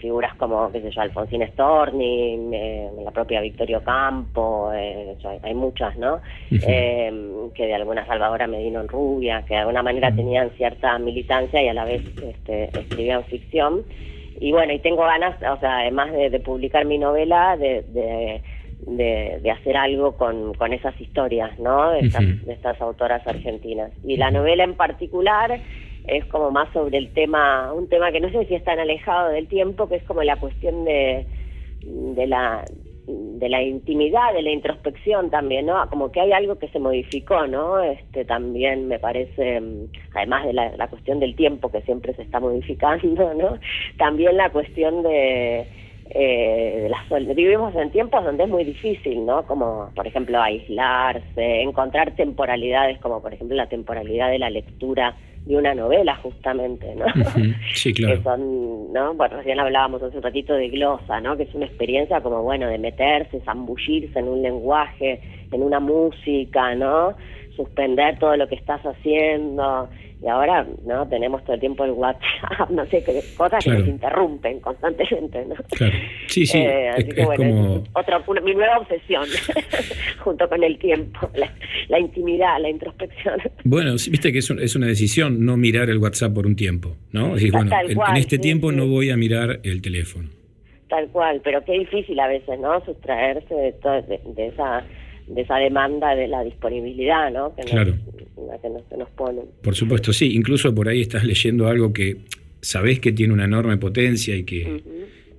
figuras como, qué sé yo, Alfonsín Storni, eh, la propia Victorio Campo, eh, hay, muchas, ¿no? Eh, que de alguna Salvadora Medino en Rubia, que de alguna manera tenían cierta militancia y a la vez este, escribían ficción. Y bueno, y tengo ganas, o sea, además de, de publicar mi novela, de, de, de- de hacer algo con, con esas historias, ¿no? De estas, de estas autoras argentinas. Y la novela en particular es como más sobre el tema, un tema que no sé si es tan alejado del tiempo, que es como la cuestión de, de la de la intimidad, de la introspección también, ¿no? Como que hay algo que se modificó, ¿no? Este también me parece, además de la, la cuestión del tiempo que siempre se está modificando, ¿no? También la cuestión de eh, de la sol- vivimos en tiempos donde es muy difícil, ¿no? Como por ejemplo aislarse, encontrar temporalidades, como por ejemplo la temporalidad de la lectura de una novela justamente, ¿no? Sí, *laughs* que claro. son, ¿no? Bueno, recién hablábamos hace un ratito de glosa, ¿no? Que es una experiencia como, bueno, de meterse, zambullirse en un lenguaje, en una música, ¿no? Suspender todo lo que estás haciendo. Y ahora, ¿no? Tenemos todo el tiempo el WhatsApp, *laughs* no sé, qué cosas Claro. que nos interrumpen constantemente, ¿no? Claro. Sí, sí. Eh, así es, que es bueno, como. es otra, una- mi nueva obsesión, *laughs* junto con el tiempo, la, la intimidad, la introspección. Bueno, viste que es, un- es una decisión no mirar el WhatsApp por un tiempo, ¿no? Tal bueno, en, este sí, tiempo sí. no voy a mirar el teléfono. Tal cual, pero qué difícil a veces, ¿no? Sustraerse de, to- de, de esa de esa demanda de la disponibilidad, ¿no? Que Claro. que nos, que nos ponen. Por supuesto, sí. Incluso por ahí estás leyendo algo que sabés que tiene una enorme potencia y que,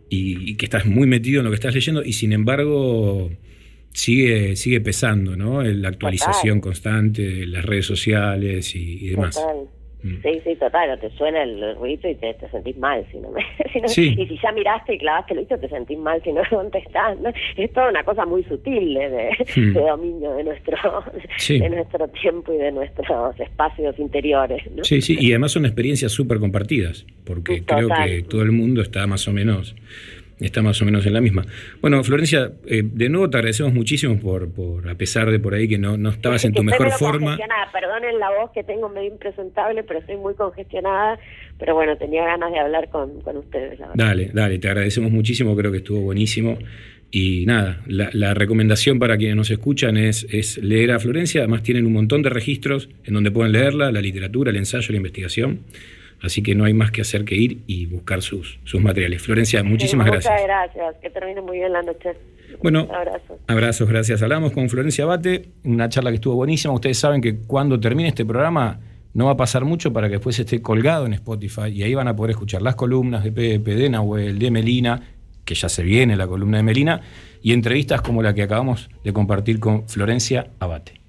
y, y que estás muy metido en lo que estás leyendo y sin embargo sigue, sigue pesando, ¿no? La actualización constante de las redes sociales y, y demás. Total. Sí, sí, total, o te suena el ruido y te, te sentís mal. Si no me- *laughs* si no- Sí. Y si ya miraste y clavaste el visto, te sentís mal si no *laughs* contestás. ¿no? Es toda una cosa muy sutil de, de, Hmm. de dominio de nuestro, Sí. de nuestro tiempo y de nuestros espacios interiores. ¿no? Sí, sí, y además son experiencias súper compartidas, porque creo que todo el mundo está más o menos está más o menos en la misma. Bueno, Florencia, eh, de nuevo te agradecemos muchísimo por, por, a pesar de por ahí que no, no estabas en tu mejor forma. Perdonen la voz que tengo medio impresentable, pero estoy muy congestionada. Pero bueno, tenía ganas de hablar con, con ustedes, la verdad. Dale, dale, te agradecemos muchísimo, creo que estuvo buenísimo. Y nada, la, la recomendación para quienes nos escuchan es, es leer a Florencia, además tienen un montón de registros en donde pueden leerla, la literatura, el ensayo, la investigación. Así que no hay más que hacer que ir y buscar sus, sus materiales. Florencia, muchísimas Sí, gracias. Muchas gracias. Que termine muy bien la noche. Bueno, Un abrazo. Abrazos, gracias. Hablamos con Florencia Bate, una charla que estuvo buenísima. Ustedes saben que cuando termine este programa no va a pasar mucho para que después esté colgado en Spotify y ahí van a poder escuchar las columnas de Pepe, de Nahuel, de Melina, que ya se viene la columna de Melina, y entrevistas como la que acabamos de compartir con Florencia Abate.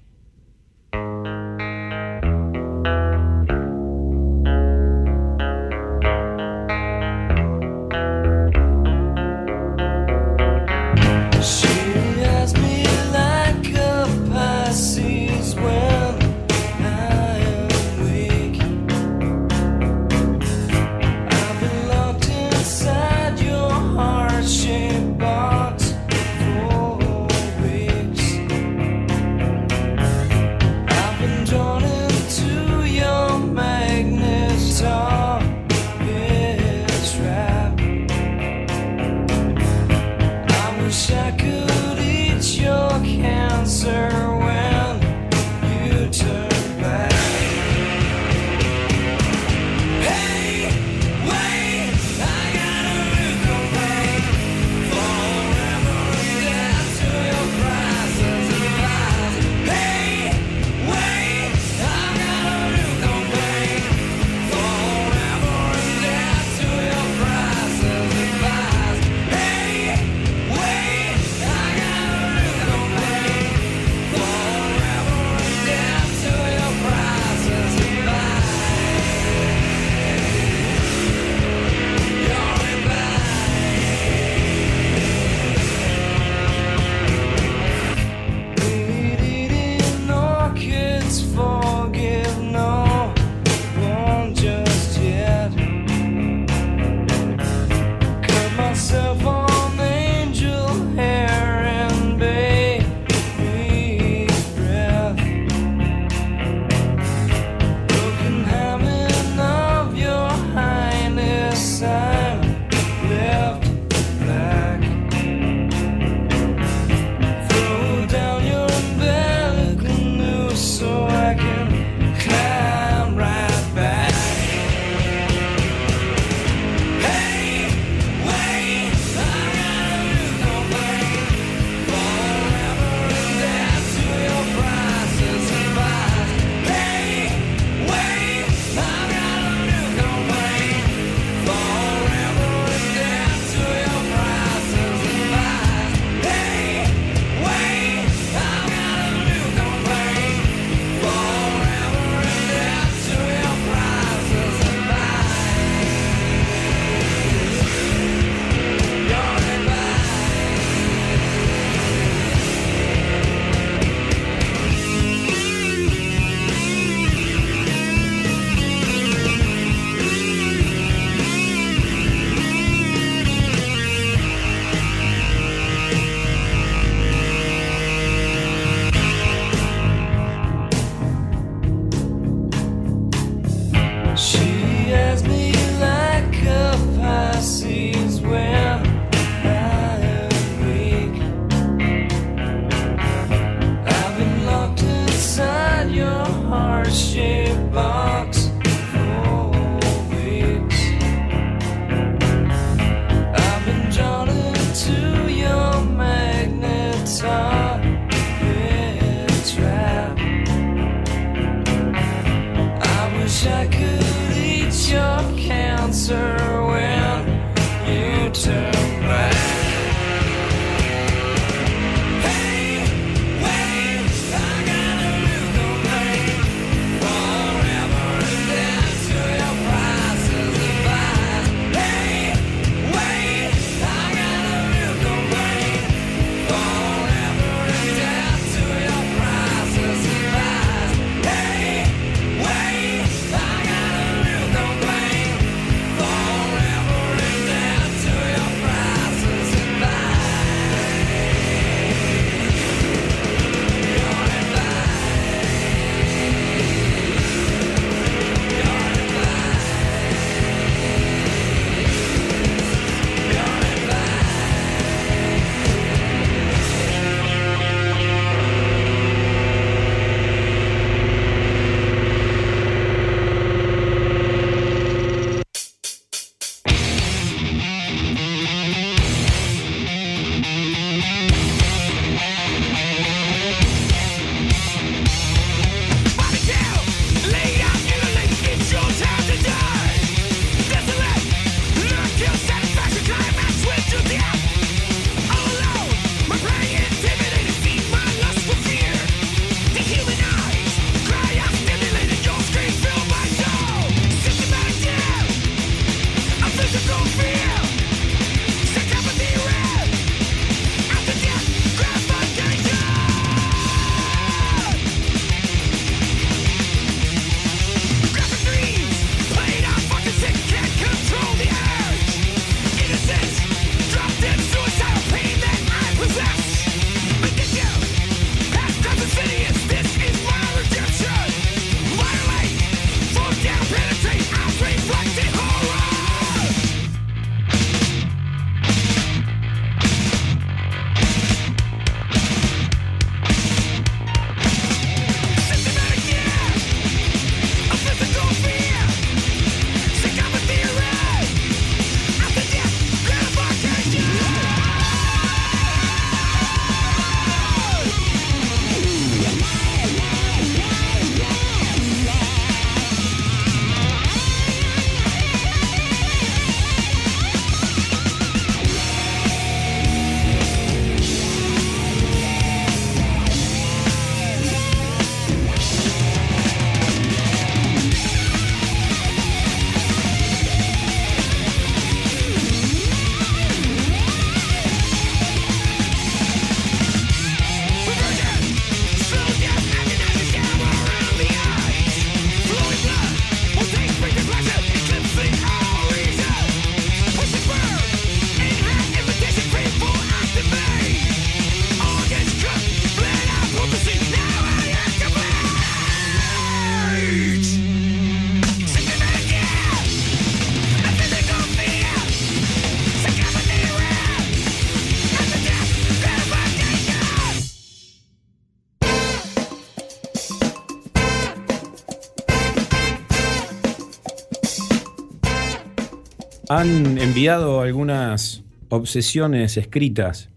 Han enviado algunas obsesiones escritas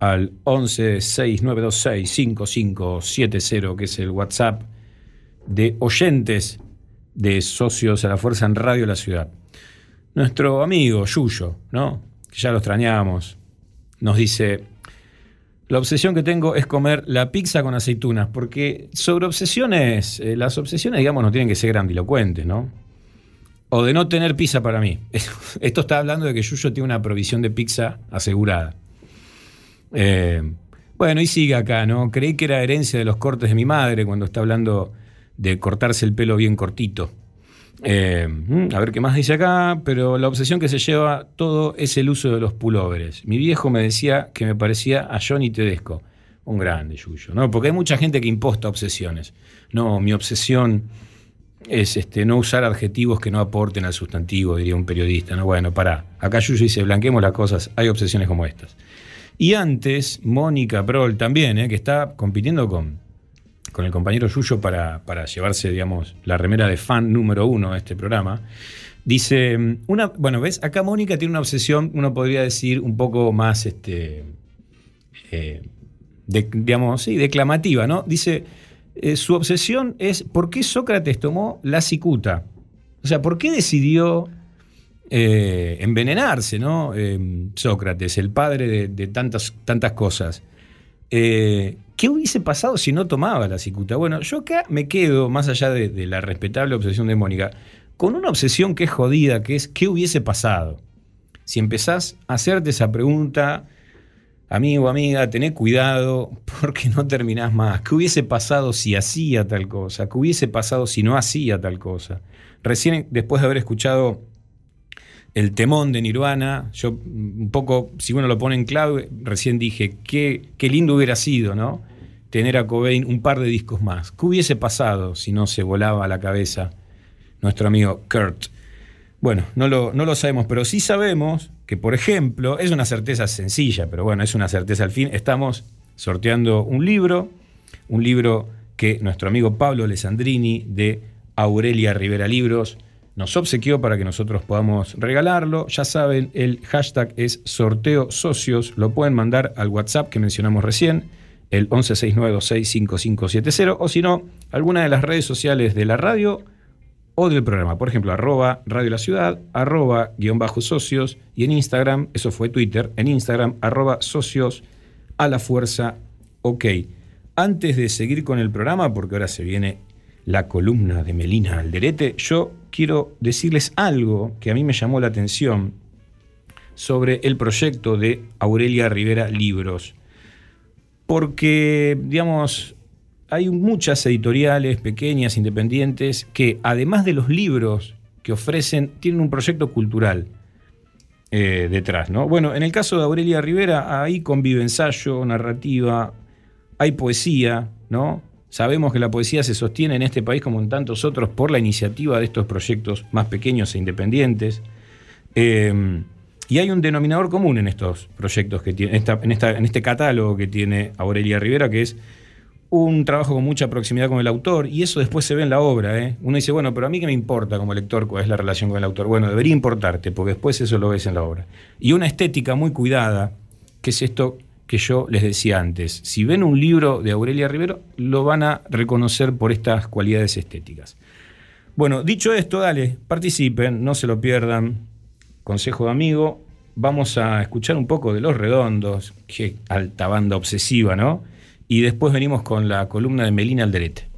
al 11 6926 5570, que es el WhatsApp de oyentes de socios a la fuerza en Radio La Ciudad. Nuestro amigo Yuyo, ¿no? Que ya lo extrañamos, nos dice, la obsesión que tengo es comer la pizza con aceitunas, porque sobre obsesiones, eh, las obsesiones, digamos, no tienen que ser grandilocuentes, ¿no? O de no tener pizza para mí. *laughs* Esto está hablando de que Yuyo tiene una provisión de pizza asegurada. Eh, bueno, y sigue acá, ¿no? Creí que era herencia de los cortes de mi madre cuando está hablando de cortarse el pelo bien cortito. Eh, mm, a ver qué más dice acá, pero la obsesión que se lleva todo es el uso de los pulóveres. Mi viejo me decía que me parecía a Johnny Tedesco, un grande Yuyo, ¿no? Porque hay mucha gente que imposta obsesiones. No, mi obsesión es este, no usar adjetivos que no aporten al sustantivo, diría un periodista. No, bueno, para. Acá Yuyo dice, blanquemos las cosas, hay obsesiones como estas. Y antes, Mónica Prol también, ¿eh? que está compitiendo con, con el compañero Yuyo para, para, llevarse, digamos, la remera de fan número uno de este programa. Dice, una, bueno, ves, acá Mónica tiene una obsesión, uno podría decir, un poco más, este, eh, digamos, sí, declamativa, ¿no? Dice, eh, su obsesión es por qué Sócrates tomó la cicuta. O sea, ¿por qué decidió eh, envenenarse, ¿no? Eh, Sócrates, el padre de, de tantas, tantas cosas. Eh, ¿Qué hubiese pasado si no tomaba la cicuta? Bueno, yo acá me quedo, más allá de, de, la respetable obsesión de Mónica, con una obsesión que es jodida, que es ¿qué hubiese pasado? Si empezás a hacerte esa pregunta, amigo, amiga, tené cuidado porque no terminás más. ¿Qué hubiese pasado si hacía tal cosa? ¿Qué hubiese pasado si no hacía tal cosa? Recién, después de haber escuchado el temón de Nirvana, yo un poco, si uno lo pone en clave, recién dije, qué, qué lindo hubiera sido, ¿no? Tener a Cobain un par de discos más. ¿Qué hubiese pasado si no se volaba a la cabeza nuestro amigo Kurt? Bueno, no lo, no lo sabemos, pero sí sabemos que, por ejemplo, es una certeza sencilla, pero bueno, es una certeza al fin. Estamos sorteando un libro, un libro que nuestro amigo Pablo Alessandrini de Aurelia Rivera Libros nos obsequió para que nosotros podamos regalarlo. Ya saben, el hashtag es sorteo socios. Lo pueden mandar al WhatsApp que mencionamos recién, el 1169265570, o si no, alguna de las redes sociales de la radio o del programa. Por ejemplo, arroba Radio La Ciudad, arroba guion bajo socios, y en Instagram, eso fue Twitter, en Instagram, arroba socios a la fuerza, ok. Antes de seguir con el programa, porque ahora se viene la columna de Melina Alderete, yo quiero decirles algo que a mí me llamó la atención sobre el proyecto de Aurelia Rivera Libros. Porque, digamos, hay muchas editoriales pequeñas, independientes, que además de los libros que ofrecen, tienen un proyecto cultural eh, detrás. ¿no? Bueno, en el caso de Aurelia Rivera, ahí convive ensayo, narrativa, hay poesía, ¿no? Sabemos que la poesía se sostiene en este país como en tantos otros por la iniciativa de estos proyectos más pequeños e independientes. Eh, y hay un denominador común en estos proyectos que tiene, en, esta, en, este catálogo que tiene Aurelia Rivera, que es un trabajo con mucha proximidad con el autor, y eso después se ve en la obra. ¿eh? Uno dice, bueno, pero a mí qué me importa como lector cuál es la relación con el autor. Bueno, debería importarte, porque después eso lo ves en la obra. Y una estética muy cuidada, que es esto que yo les decía antes. Si ven un libro de Aurelia Rivero, lo van a reconocer por estas cualidades estéticas. Bueno, dicho esto, dale, participen, no se lo pierdan. Consejo de amigo, vamos a escuchar un poco de Los Redondos, qué alta banda obsesiva, ¿no? Y después venimos con la columna de Melina Alderete.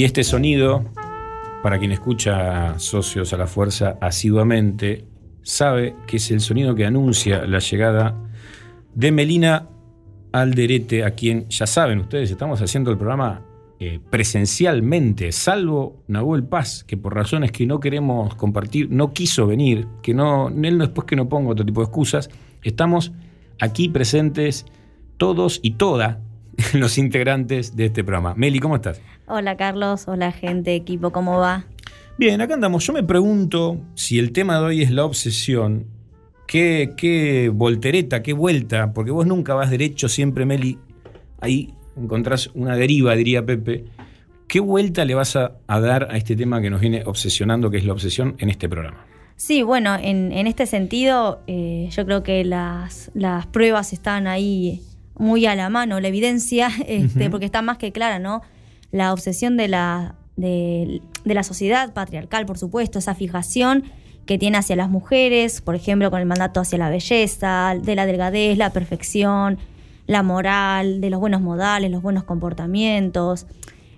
Y este sonido, para quien escucha Socios a la Fuerza asiduamente, sabe que es el sonido que anuncia la llegada de Melina Alderete, a quien ya saben ustedes, estamos haciendo el programa eh, presencialmente, salvo Nahuel Paz, que por razones que no queremos compartir, no quiso venir, que no, él después que no ponga otro tipo de excusas, estamos aquí presentes todos y todas *laughs* los integrantes de este programa. Meli, ¿cómo estás? Hola Carlos, hola gente, equipo, ¿cómo va? Bien, acá andamos. Yo me pregunto si el tema de hoy es la obsesión. ¿Qué, qué voltereta, qué vuelta? Porque vos nunca vas derecho, siempre, Meli. Ahí encontrás una deriva, diría Pepe. ¿Qué vuelta le vas a, a dar a este tema que nos viene obsesionando, que es la obsesión, en este programa? Sí, bueno, en, en este sentido, eh, yo creo que las, las pruebas están ahí muy a la mano, la evidencia, *laughs* este, porque está más que clara, ¿no? La obsesión de la, de, de la sociedad patriarcal, por supuesto, esa fijación que tiene hacia las mujeres, por ejemplo, con el mandato hacia la belleza, de la delgadez, la perfección, la moral, de los buenos modales, los buenos comportamientos,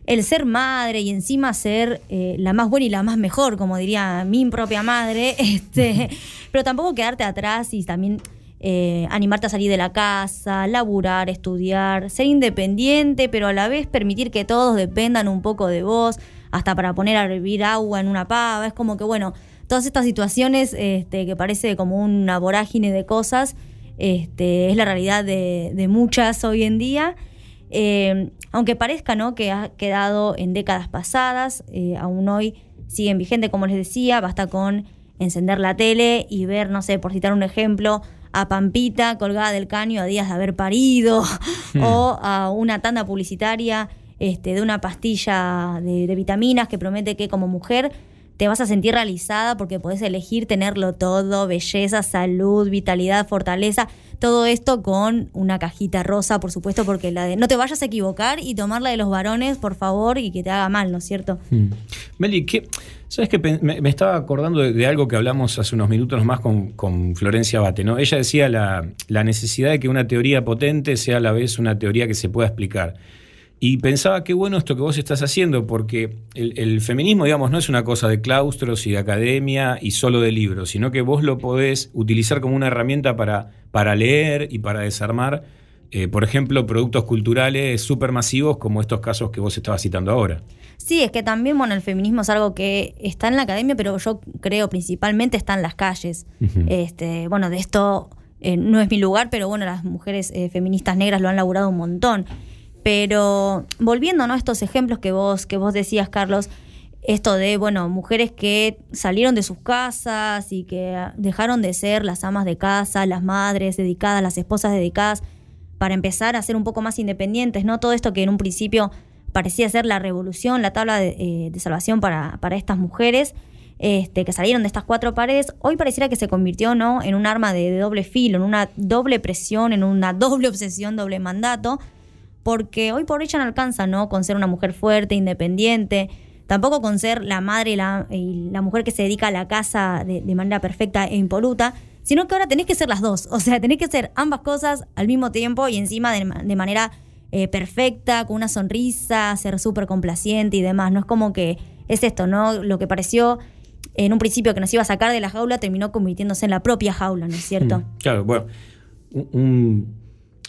el ser madre y encima ser eh, la más buena y la más mejor, como diría mi propia madre, *laughs* este, *laughs* pero tampoco quedarte atrás y también eh, animarte a salir de la casa, laburar, estudiar, ser independiente, pero a la vez permitir que todos dependan un poco de vos, hasta para poner a hervir agua en una pava. Es como que, bueno, todas estas situaciones este, que parece como una vorágine de cosas, este, es la realidad de, muchas hoy en día. Eh, aunque parezca ¿no? que ha quedado en décadas pasadas, eh, aún hoy siguen vigentes, como les decía, basta con encender la tele y ver, no sé, por citar un ejemplo, a Pampita colgada del caño a días de haber parido, *laughs* o a una tanda publicitaria este, de una pastilla de, de vitaminas que promete que como mujer te vas a sentir realizada porque podés elegir tenerlo todo, belleza, salud, vitalidad, fortaleza, todo esto con una cajita rosa, por supuesto, porque la de no te vayas a equivocar y tomarla de los varones, por favor, y que te haga mal, ¿no es cierto? Meli, ¿qué, ¿sabes que me, estaba acordando de, algo que hablamos hace unos minutos más con, Florencia Bate, ¿no? Ella decía la, necesidad de que una teoría potente sea a la vez una teoría que se pueda explicar. Y pensaba qué bueno esto que vos estás haciendo, porque el, el feminismo, digamos, no es una cosa de claustros y de academia y solo de libros, sino que vos lo podés utilizar como una herramienta para, para leer y para desarmar, eh, por ejemplo, productos culturales supermasivos como estos casos que vos estabas citando ahora. Sí, es que también, bueno, el feminismo es algo que está en la academia, pero yo creo principalmente está en las calles. Este, bueno, de esto eh, no es mi lugar, pero bueno, las mujeres eh, feministas negras lo han laburado un montón. Pero volviendo ¿no? a estos ejemplos que vos, que vos decías, Carlos, esto de, bueno, mujeres que salieron de sus casas y que dejaron de ser las amas de casa, las madres dedicadas, las esposas dedicadas, para empezar a ser un poco más independientes, ¿no? Todo esto que en un principio parecía ser la revolución, la tabla de, eh, de salvación para, para estas mujeres, este, que salieron de estas cuatro paredes, hoy pareciera que se convirtió ¿no? en un arma de, doble filo, en una doble presión, en una *laughs* doble obsesión, doble mandato, porque hoy por ya no alcanza, ¿no? Con ser una mujer fuerte, independiente, tampoco con ser la madre y la, la mujer que se dedica a la casa de, manera perfecta e impoluta, sino que ahora tenés que ser las dos, o sea, tenés que ser ambas cosas al mismo tiempo y encima de manera eh, perfecta, con una sonrisa, ser súper complaciente y demás, no es como que es esto, ¿no? Lo que pareció en un principio que nos iba a sacar de la jaula terminó convirtiéndose en la propia jaula, ¿no es cierto? Mm, Claro, bueno, un,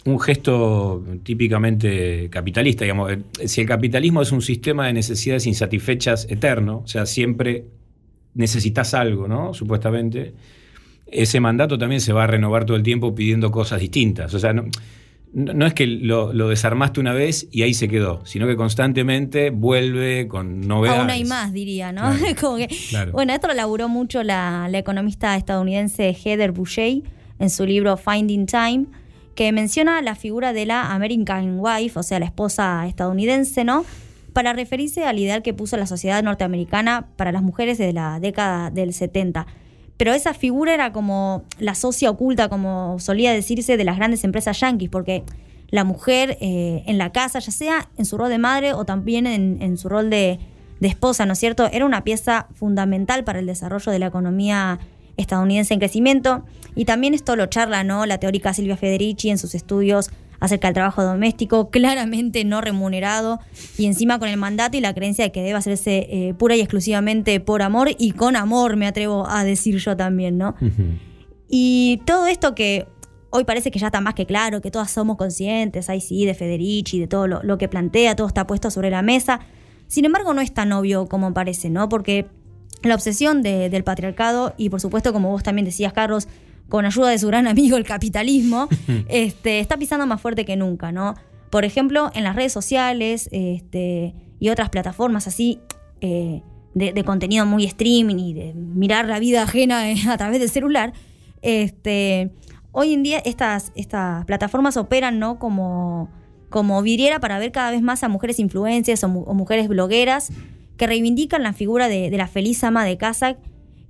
un- gesto típicamente capitalista, digamos. Eh, Si el capitalismo es un sistema de necesidades insatisfechas eterno, o sea, siempre necesitas algo, ¿no? Supuestamente, ese mandato también se va a renovar todo el tiempo pidiendo cosas distintas. O sea, no, no- no es que lo, lo desarmaste una vez y ahí se quedó, sino que constantemente vuelve con novedades. Aún hay más, diría, ¿no? *laughs* Como que- Claro. Bueno, esto lo laburó mucho la, la economista estadounidense Heather Boushey en su libro Finding Time, que menciona la figura de la American Wife, o sea, la esposa estadounidense, ¿no? Para referirse al ideal que puso la sociedad norteamericana para las mujeres desde la década del 70. Pero esa figura era como la socia oculta, como solía decirse, de las grandes empresas yanquis, porque la mujer eh, en la casa, ya sea en su rol de madre o también en, su rol de, de esposa, ¿no es cierto? Era una pieza fundamental para el desarrollo de la economía estadounidense en crecimiento. Y también esto lo charla ¿no? la teórica Silvia Federici en sus estudios acerca del trabajo doméstico, claramente no remunerado, y encima con el mandato y la creencia de que debe hacerse eh, pura y exclusivamente por amor y con amor, me atrevo a decir yo también, ¿no? Y todo esto que hoy parece que ya está más que claro, que todas somos conscientes, ahí sí, de Federici, de todo lo, lo que plantea, todo está puesto sobre la mesa. Sin embargo, no es tan obvio como parece, ¿no? Porque la obsesión de- del patriarcado, y por supuesto, como vos también decías, Carlos, con ayuda de su gran amigo el capitalismo, *laughs* este, está pisando más fuerte que nunca, ¿no? Por ejemplo, en las redes sociales este, y otras plataformas así eh, de, de contenido muy streaming y de mirar la vida ajena eh, *laughs* a través del celular, este, hoy en día estas, estas plataformas operan ¿no? como, como vidriera para ver cada vez más a mujeres influencers o, mu- o mujeres blogueras que reivindican la figura de, de la feliz ama de casa,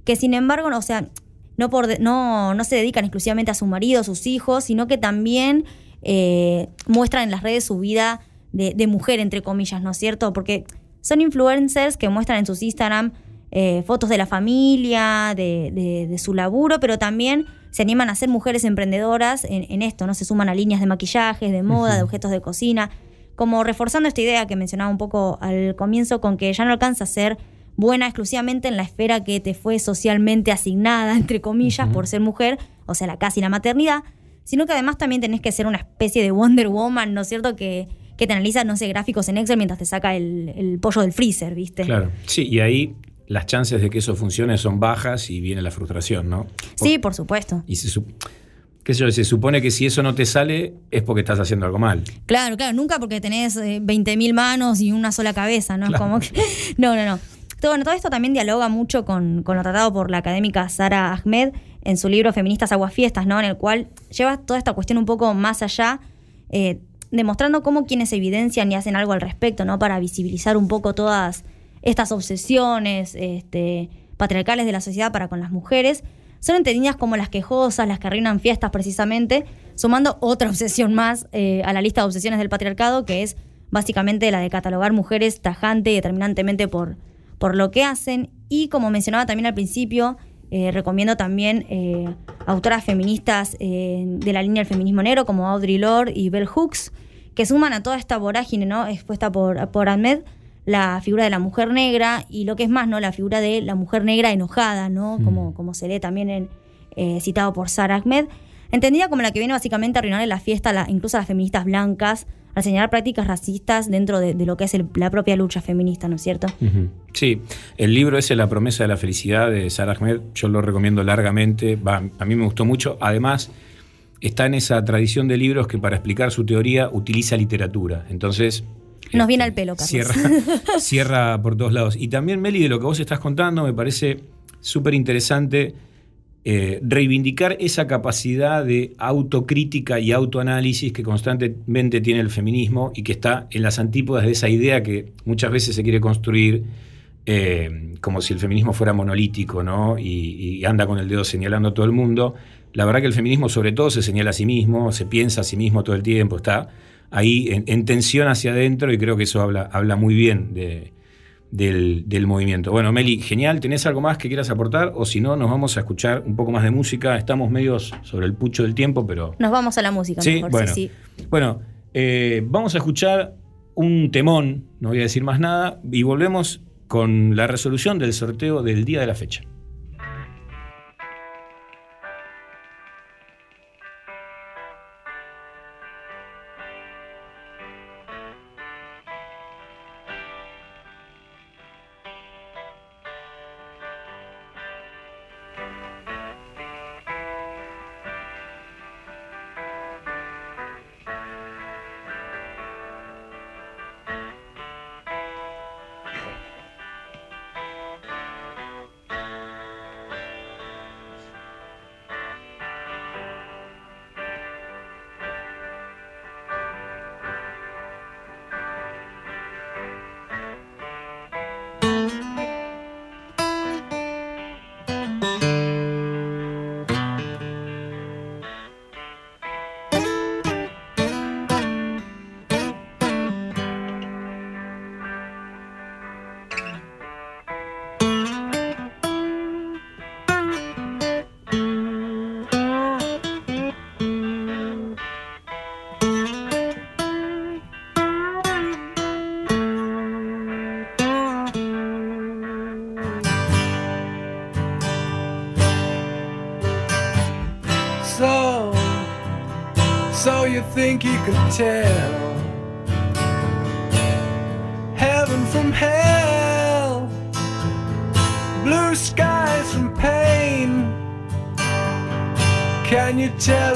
que sin embargo, no, o sea, no, por, no, no se dedican exclusivamente a su marido, a sus hijos, sino que también eh, muestran en las redes su vida de, de mujer, entre comillas, ¿no es cierto? Porque son influencers que muestran en sus Instagram eh, fotos de la familia, de, de- de su laburo, pero también se animan a ser mujeres emprendedoras en, en esto, ¿no? Se suman a líneas de maquillajes, de moda, de objetos de cocina, como reforzando esta idea que mencionaba un poco al comienzo, con que ya no alcanza a ser buena exclusivamente en la esfera que te fue socialmente asignada, *laughs* entre comillas, por ser mujer, o sea, la casa y la maternidad, sino que además también tenés que ser una especie de Wonder Woman, ¿no es cierto? Que, que te analiza, no sé, gráficos en Excel mientras te saca el, el pollo del freezer, ¿viste? Claro. Sí, y ahí las chances de que eso funcione son bajas y viene la frustración, ¿no? Sí, por supuesto. Y se, qué sé yo, se supone que si eso no te sale es porque estás haciendo algo mal. Claro, claro, nunca porque tenés eh, 20.000 manos y una sola cabeza, ¿no? Es. Como que- *laughs* no, no, no. Todo, esto también dialoga mucho con, con lo tratado por la académica Sara Ahmed en su libro Feministas Aguafiestas, ¿no? En el cual lleva toda esta cuestión un poco más allá, eh, demostrando cómo quienes evidencian y hacen algo al respecto, ¿no? Para visibilizar un poco todas estas obsesiones este, patriarcales de la sociedad para con las mujeres, son entendidas como las quejosas, las que arruinan fiestas precisamente, sumando otra obsesión más eh, a la lista de obsesiones del patriarcado, que es básicamente la de catalogar mujeres tajante y determinantemente por, por lo que hacen. Y como mencionaba también al principio, eh, recomiendo también eh, autoras feministas eh, de la línea del feminismo negro, como Audre Lorde y Bell Hooks, que suman a toda esta vorágine ¿no? expuesta por, por Ahmed la figura de la mujer negra y lo que es más, ¿no? La figura de la mujer negra enojada, ¿no? Como, como se lee también en, eh, citado por Sara Ahmed, entendida como la que viene básicamente a arruinarle la fiesta la- incluso a las feministas blancas, al señalar prácticas racistas dentro de, de lo que es el- la propia lucha feminista, ¿no es cierto? Sí, el libro ese, La promesa de la felicidad de Sarah Ahmed, yo lo recomiendo largamente, va, a mí me gustó mucho, además está en esa tradición de libros que para explicar su teoría utiliza literatura, entonces Nos viene al pelo, Carlos. cierra, *laughs* cierra por todos lados. Y también, Meli, de lo que vos estás contando, me parece súper interesante eh, reivindicar esa capacidad de autocrítica y autoanálisis que constantemente tiene el feminismo y que está en las antípodas de esa idea que muchas veces se quiere construir eh, como si el feminismo fuera monolítico, ¿no? Y, anda con el dedo señalando a todo el mundo. La verdad que el feminismo sobre todo se señala a sí mismo, se piensa a sí mismo todo el tiempo, está ahí en, en tensión hacia adentro y creo que eso habla muy bien de, del, del movimiento. Bueno, Meli, genial, ¿tenés algo más que quieras aportar? O si no, nos vamos a escuchar un poco más de música. Estamos medios sobre el pucho del tiempo, pero... Nos vamos a la música, Sí, mejor, bueno. sí, sí. Bueno, eh, vamos a escuchar un temón, no voy a decir más nada, y volvemos con la resolución del sorteo del día de la fecha. You tell heaven from hell? Blue skies from pain. Can you tell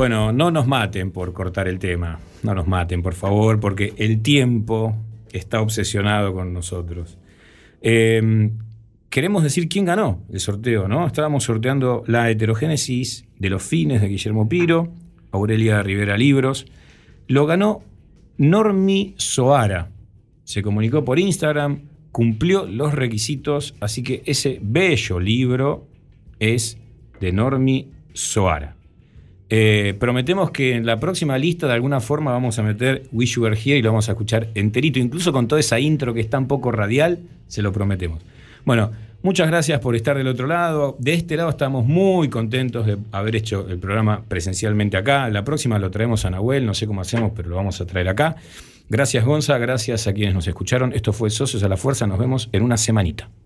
Bueno, no nos maten por cortar el tema. No nos maten, por favor, porque el tiempo está obsesionado con nosotros. Eh, queremos decir quién ganó el sorteo, ¿no? Estábamos sorteando la heterogénesis de los fines de Guillermo Piro, Aurelia Rivera Libros. Lo ganó Normi Soara. Se comunicó por Instagram, cumplió los requisitos, así que ese bello libro es de Normi Soara. Eh, prometemos que en la próxima lista de alguna forma vamos a meter Wish You Were Here y lo vamos a escuchar enterito, incluso con toda esa intro que es tan poco radial, se lo prometemos. Bueno, muchas gracias por estar del otro lado. De este lado estamos muy contentos de haber hecho el programa presencialmente acá. La próxima lo traemos a Nahuel, no sé cómo hacemos, pero lo vamos a traer acá. Gracias Gonza, gracias a quienes nos escucharon. Esto fue Socios a la Fuerza, nos vemos en una semanita.